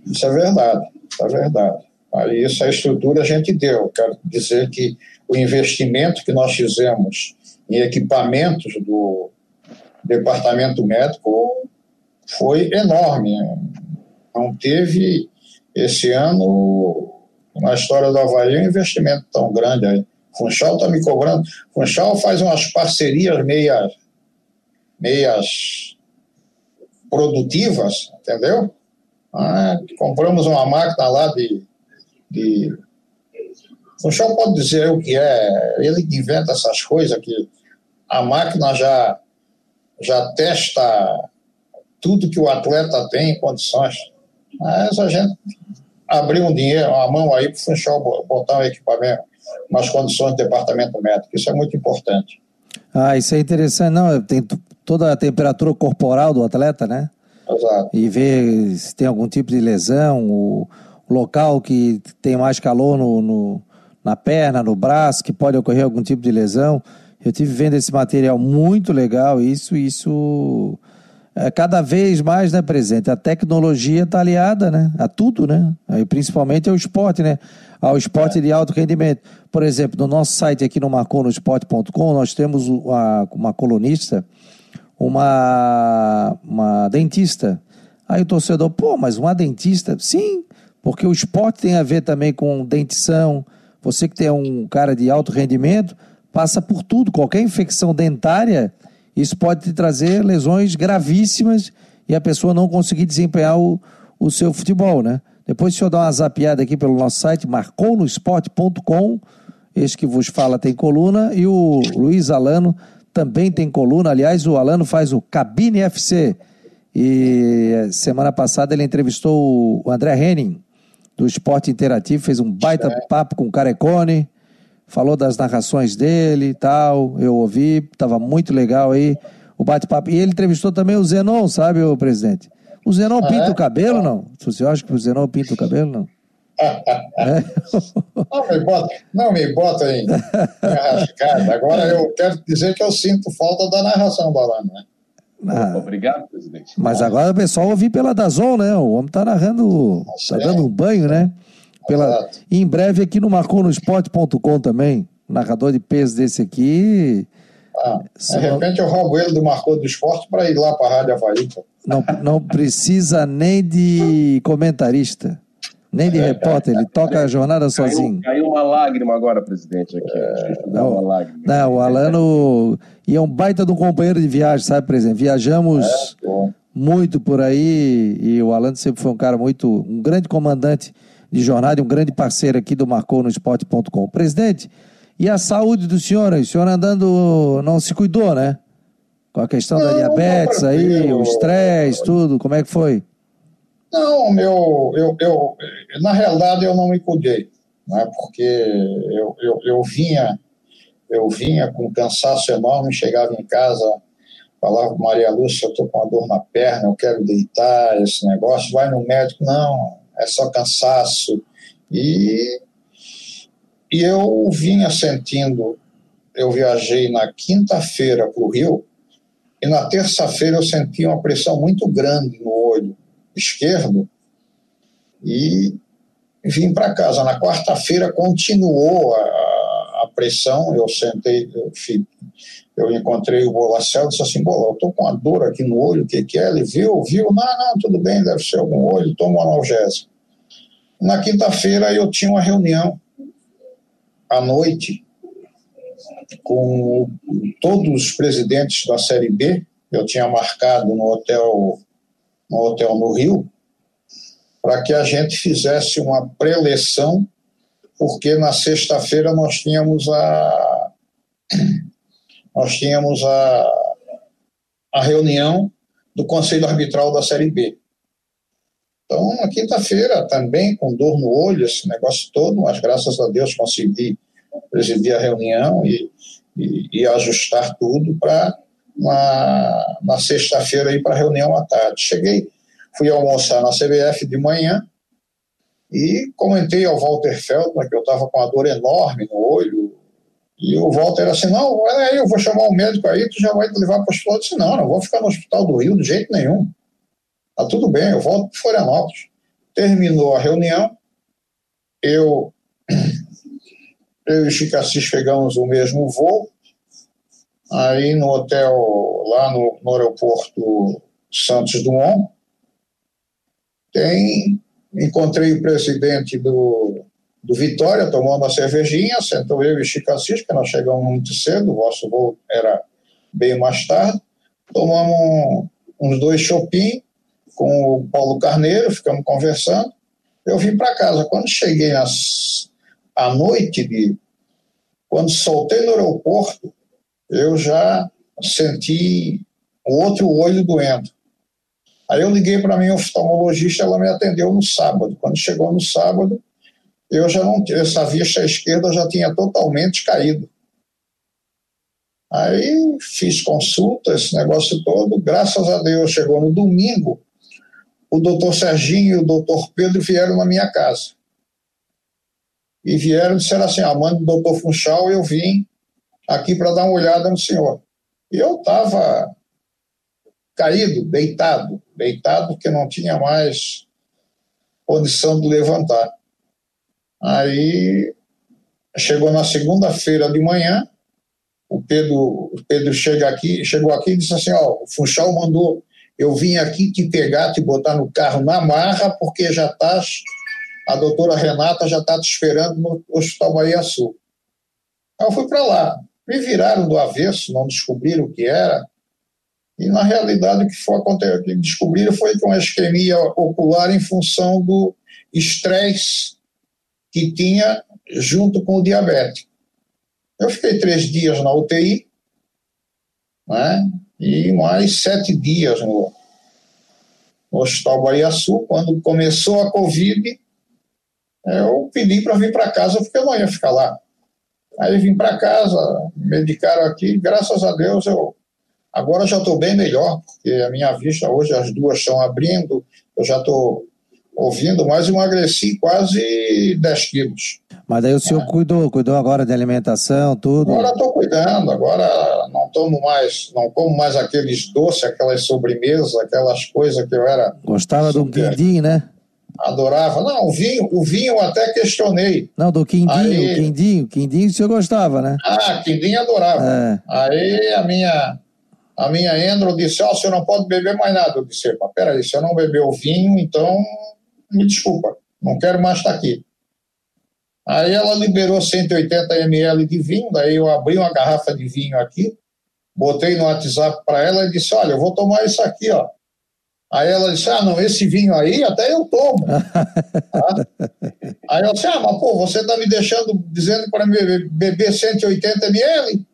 Isso é verdade, isso é verdade. Aí essa estrutura a gente deu. Quero dizer que o investimento que nós fizemos em equipamentos do departamento médico foi enorme. Não teve esse ano na história do Havaí um investimento tão grande aí. Funchal está me cobrando. Funchal faz umas parcerias meias, meias produtivas, entendeu? Ah, compramos uma máquina lá de, de. Funchal pode dizer o que é, ele inventa essas coisas, que a máquina já, já testa tudo que o atleta tem em condições. Mas a gente abrir um dinheiro, uma mão aí para o Funchal botar um equipamento nas condições do departamento médico. Isso é muito importante. Ah, isso é interessante. Não, tem toda a temperatura corporal do atleta, né? Exato. E ver se tem algum tipo de lesão, o local que tem mais calor no, no, na perna, no braço, que pode ocorrer algum tipo de lesão. Eu tive vendo esse material muito legal, isso, isso é cada vez mais né, presente. A tecnologia está aliada né, a tudo, né? Aí, principalmente ao esporte, né? Ao esporte é. de alto rendimento. Por exemplo, no nosso site aqui no marconosport.com, nós temos uma, uma colunista uma, uma dentista. Aí o torcedor, pô, mas uma dentista? Sim, porque o esporte tem a ver também com dentição. Você que tem um cara de alto rendimento, passa por tudo. Qualquer infecção dentária, isso pode te trazer lesões gravíssimas e a pessoa não conseguir desempenhar o, o seu futebol, né? Depois, se eu dar uma zapiada aqui pelo nosso site, marconosport.com, este que vos fala tem coluna, e o Luiz Alano também tem coluna. Aliás, o Alano faz o Cabine FC. E semana passada ele entrevistou o André Henning, do Esporte Interativo, fez um baita papo com o Carecone, falou das narrações dele e tal. Eu ouvi, estava muito legal aí o bate-papo. E ele entrevistou também o Zenon, sabe, o presidente? O Zenon ah, pinta é? o cabelo, não? Você acha que o Zenon pinta o cabelo, não? É. Não me bota, não me bota em, em Agora eu quero dizer que eu sinto falta da narração do Alan, né? Ah, Obrigado, presidente. Mas agora o pessoal ouvi pela Dazon, né? O homem tá narrando, tá dando um banho, né? Pela, em breve aqui no marconosport.com também, narrador de peso desse aqui. Ah, de repente eu roubo ele do Marcou do Esporte para ir lá para a Rádio Havaí. Não, não precisa nem de comentarista. Nem de repórter, ele toca a jornada sozinho. Caiu uma lágrima agora, presidente, aqui. É, não, uma lágrima. não, o Alano e é um baita de um companheiro de viagem, sabe, presidente? Viajamos é, muito por aí e o Alano sempre foi um cara muito, um grande comandante de jornada e um grande parceiro aqui do Marcou no Esporte.com. Presidente, e a saúde do senhor? O senhor andando, não se cuidou, né? Com a questão não, da diabetes aí, o estresse, tudo, como é que foi? Não, meu, eu, eu, na realidade eu não me cuidei, né, porque eu, eu, eu vinha eu vinha com cansaço enorme, chegava em casa, falava com Maria Lúcia, eu estou com uma dor na perna, eu quero deitar, esse negócio, vai no médico, não, é só cansaço. E, e eu vinha sentindo, eu viajei na quinta-feira para o Rio, e na terça-feira eu senti uma pressão muito grande no olho esquerdo e vim para casa. Na quarta-feira continuou a, pressão, eu sentei, eu, eu encontrei o Bolacel, disse assim, Bola, eu estou com uma dor aqui no olho, o que, que é? Ele viu, viu, não, não, tudo bem, deve ser algum olho, toma analgésico. Na quinta-feira eu tinha uma reunião à noite com todos os presidentes da Série B, eu tinha marcado no hotel no hotel no Rio, para que a gente fizesse uma preleção, porque na sexta-feira nós tínhamos a nós tínhamos a, a reunião do Conselho Arbitral da Série B. Então, na quinta-feira, também com dor no olho, esse negócio todo, mas graças a Deus consegui presidir a reunião e, e, e ajustar tudo para na, na sexta-feira para a reunião à tarde. Cheguei, fui almoçar na CBF de manhã e comentei ao Walter Feldman que eu estava com uma dor enorme no olho. E o Walter assim: Não, olha aí, eu vou chamar um médico aí, tu já vai te levar para o hospital. Eu disse: Não, não vou ficar no hospital do Rio de jeito nenhum. Tá tudo bem, eu volto para Florianópolis. Terminou a reunião, eu, eu e o Chico Assis pegamos o mesmo voo, aí no hotel, lá no, no aeroporto Santos Dumont, tem, encontrei o presidente do, do Vitória tomando uma cervejinha, sentou eu e Chico Assis, que nós chegamos muito cedo, o vosso voo era bem mais tarde, tomamos uns dois chopinhos com o Paulo Carneiro, ficamos conversando, eu vim para casa. Quando cheguei às, à noite, de, quando soltei no aeroporto, eu já senti o outro olho doendo. Aí eu liguei para minha oftalmologista, ela me atendeu no sábado. Quando chegou no sábado, eu já não essa vista esquerda já tinha totalmente caído. Aí fiz consulta, esse negócio todo, graças a Deus, chegou no domingo, o doutor Serginho e o doutor Pedro vieram na minha casa. E vieram e disseram assim: a mãe do doutor Funchal, eu vim aqui para dar uma olhada no senhor. E eu estava caído, deitado, deitado porque não tinha mais condição de levantar. Aí chegou na segunda-feira de manhã, o Pedro, o Pedro chega aqui, chegou aqui e disse assim: ó, o Funchal mandou eu vim aqui te pegar, te botar no carro na marra, porque já estás, a doutora Renata já está te esperando no Hospital Bahia Sul. Aí eu fui para lá. Me viraram do avesso, não descobriram o que era. E, na realidade, o que, foi, o que descobriram foi que uma isquemia ocular em função do estresse que tinha junto com o diabetes. Eu fiquei três dias na UTI, né? e mais sete dias no, no Hospital Bahia Sul. Quando começou a Covid, eu pedi para vir para casa porque eu não ia ficar lá. Aí vim para casa, medicaram aqui, graças a Deus eu agora já estou bem melhor, porque a minha vista hoje as duas estão abrindo, eu já estou ouvindo, mas emagreci quase 10 quilos. Mas daí o senhor é. cuidou, cuidou agora de alimentação, tudo? Agora estou cuidando, agora não tomo mais, não como mais aqueles doces, aquelas sobremesas, aquelas coisas que eu era. Gostava do quindim, né? Adorava. Não, o vinho, o vinho eu até questionei. Não, do quindim, Aí... o quindim, o quindim o senhor gostava, né? Ah, quindim adorava. É. Aí a minha, a minha Endro disse, ó, oh, senhor não pode beber mais nada. Eu disse, peraí, se eu não beber o vinho, então me desculpa, não quero mais estar aqui. Aí ela liberou 180 ml de vinho, daí eu abri uma garrafa de vinho aqui, botei no WhatsApp para ela e disse: Olha, eu vou tomar isso aqui, ó. Aí ela disse: Ah, não, esse vinho aí até eu tomo. tá? Aí eu disse: Ah, mas pô, você está me deixando dizendo para me beber 180 ml?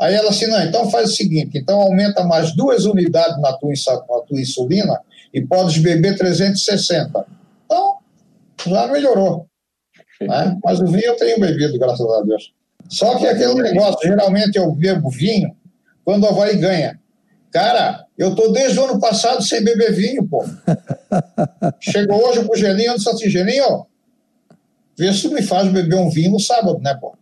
Aí ela disse: Não, então faz o seguinte: então aumenta mais duas unidades na tua, na tua insulina e podes beber 360. Então, já melhorou. Né? Mas o vinho eu tenho bebido, graças a Deus. Só que aquele negócio, geralmente eu bebo vinho quando o Havaí ganha. Cara, eu tô desde o ano passado sem beber vinho, pô. Chegou hoje pro Geninho, eu disse assim, Geninho, vê se me faz beber um vinho no sábado, né, pô?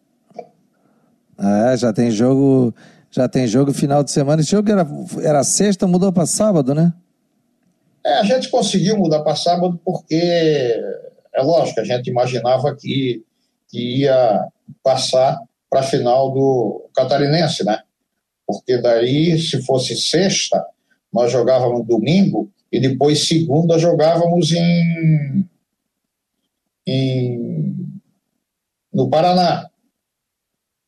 É, já tem jogo, já tem jogo final de semana. Esse jogo era, era sexta, mudou para sábado, né? É, a gente conseguiu mudar para sábado porque, é lógico, a gente imaginava que, que ia passar para a final do Catarinense, né? Porque daí, se fosse sexta, nós jogávamos domingo e depois segunda jogávamos em, em no Paraná.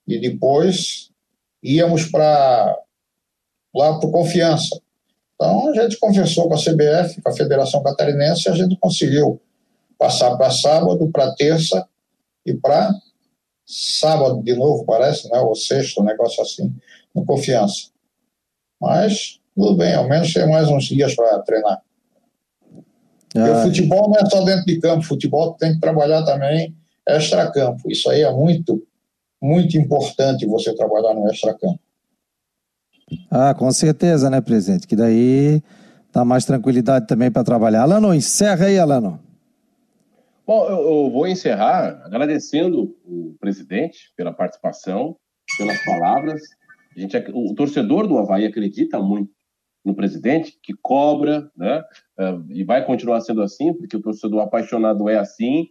E depois íamos para lá para Confiança. Então, a gente conversou com a CBF, com a Federação Catarinense, e a gente conseguiu passar para sábado, para terça e para sábado de novo, parece, né? ou sexto, um negócio assim, no Confiança. Mas, tudo bem, ao menos tem mais uns dias para treinar. Ah. o futebol não é só dentro de campo, futebol tem que trabalhar também extra-campo. Isso aí é muito, muito importante você trabalhar no extra-campo. Ah, com certeza, né, presidente? Que daí dá mais tranquilidade também para trabalhar. Alano, encerra aí, Alano. Bom, eu, eu, vou encerrar agradecendo o presidente pela participação, pelas palavras. A gente, o torcedor do Havaí acredita muito no presidente, que cobra, né? Uh, e vai continuar sendo assim, porque o torcedor apaixonado é assim.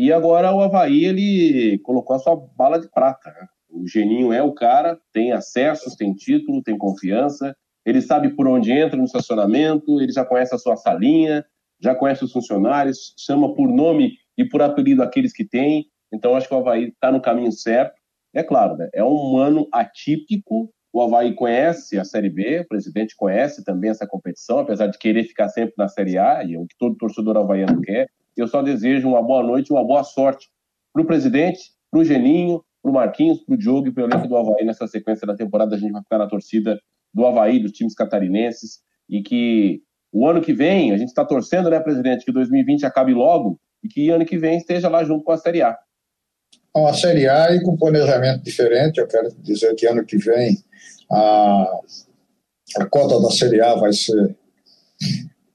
E agora o Havaí, ele colocou a sua bala de prata. Né? O Geninho é o cara, tem acessos, tem título, tem confiança, ele sabe por onde entra no estacionamento, ele já conhece a sua salinha, já conhece os funcionários, chama por nome e por apelido aqueles que tem. Então, acho que o Havaí está no caminho certo. É claro, né? é um ano atípico. O Havaí conhece a Série B, o presidente conhece também essa competição, apesar de querer ficar sempre na Série A, e é o que todo torcedor havaiano quer. Eu só desejo uma boa noite uma boa sorte para o presidente, para o Geninho, para o Marquinhos, para o Diogo e para o elenco do Havaí nessa sequência da temporada. A gente vai ficar na torcida do Havaí, dos times catarinenses, e que o ano que vem, a gente está torcendo, né, presidente, que 2020 acabe logo e que ano que vem esteja lá junto com a Série A. A Série A e com planejamento diferente, eu quero dizer que ano que vem a, a cota da Série A vai ser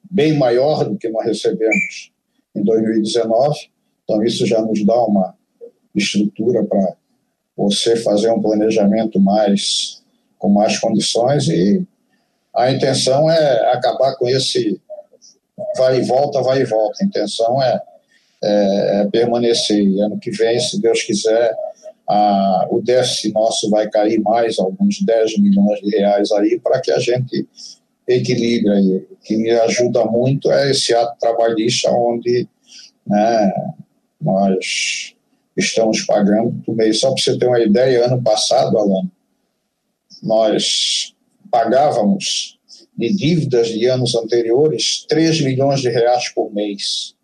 bem maior do que nós recebemos em 2019, então isso já nos dá uma estrutura para você fazer um planejamento mais com mais condições e a intenção é acabar com esse vai e volta, vai e volta. A intenção é, é, é permanecer. Ano que vem, se Deus quiser, a, o déficit nosso vai cair mais, alguns 10 milhões de reais aí, para que a gente equilibre aí. Que me ajuda muito é esse ato trabalhista, onde né, nós estamos pagando por mês. Só para você ter uma ideia, ano passado, Alan, nós pagávamos de dívidas de anos anteriores 3 milhões de reais por mês.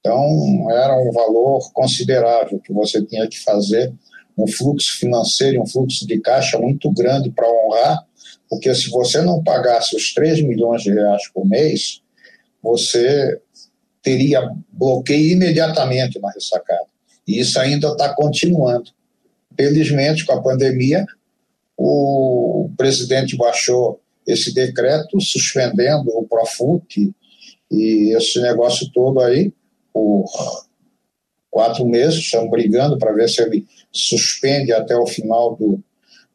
Então, era um valor considerável que você tinha que fazer, um fluxo financeiro, um fluxo de caixa muito grande para honrar, porque se você não pagasse os 3 milhões de reais por mês, você teria bloqueio imediatamente na ressacada. E isso ainda está continuando. Felizmente, com a pandemia, o presidente baixou esse decreto suspendendo o Profut e esse negócio todo aí por quatro meses, estamos brigando para ver se ele suspende até o final do,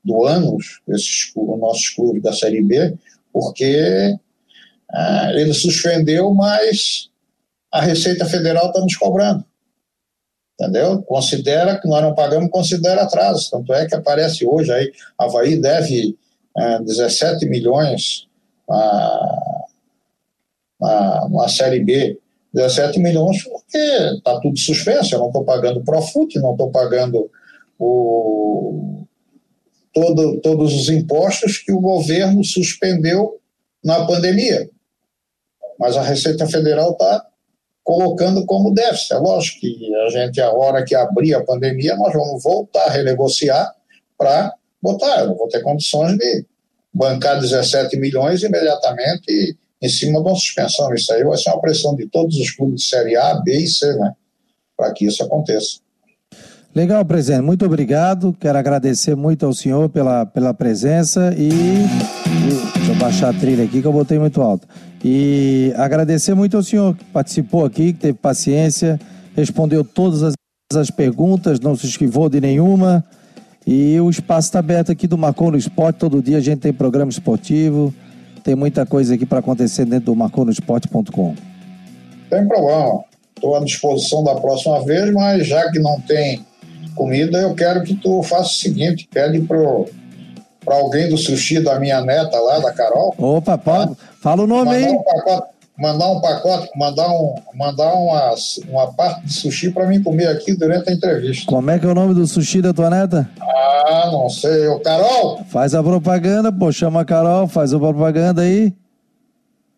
do ano esses, o nosso clube da Série B, porque ah, ele suspendeu, mas a Receita Federal está nos cobrando entendeu? Considera que nós não pagamos, considera atraso. Tanto é que aparece hoje aí, Havaí deve é, 17 milhões na, na, na Série B, 17 milhões porque está tudo suspenso, eu não estou pagando o Profut, não estou pagando o, todo, todos os impostos que o governo suspendeu na pandemia. Mas a Receita Federal está colocando como déficit. É lógico que a gente, a hora que abrir a pandemia, nós vamos voltar a renegociar para botar. Eu não vou ter condições de bancar 17 milhões imediatamente em cima de uma suspensão. Isso aí vai ser uma pressão de todos os clubes de Série A, B e C, né? Para que isso aconteça. Legal, presidente. Muito obrigado. Quero agradecer muito ao senhor pela, pela presença e. Deixa eu baixar a trilha aqui que eu botei muito alto. E agradecer muito ao senhor que participou aqui, que teve paciência, respondeu todas as, as perguntas, não se esquivou de nenhuma. E o espaço está aberto aqui do Marcou no Esporte. Todo dia a gente tem programa esportivo. Tem muita coisa aqui para acontecer dentro do marconosport.com. Tem problema. Estou à disposição da próxima vez, mas já que não tem comida, eu quero que tu faça o seguinte: pede pro para alguém do sushi da minha neta lá, da Carol. Opa, pode. Tá? Fala o nome mandar aí. Um pacote, mandar um pacote, mandar, um, mandar uma, uma parte de sushi para mim comer aqui durante a entrevista. Como é que é o nome do sushi da tua neta? Ah, não sei. O Carol? Faz a propaganda, pô. Chama a Carol, faz a propaganda aí.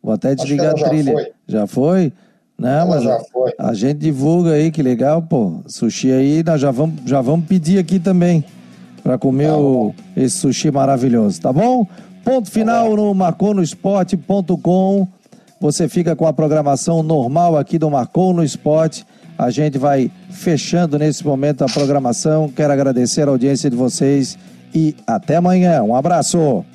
Vou até desligar a trilha. Foi. Já foi? Não, Ela mas já foi. a gente divulga aí, que legal, pô. Sushi aí, nós já vamos, já vamos pedir aqui também para comer tá o, esse sushi maravilhoso, tá bom? Ponto final no marconosport.com. Você fica com a programação normal aqui do Marcou no Esporte. A gente vai fechando nesse momento a programação. Quero agradecer a audiência de vocês e até amanhã. Um abraço.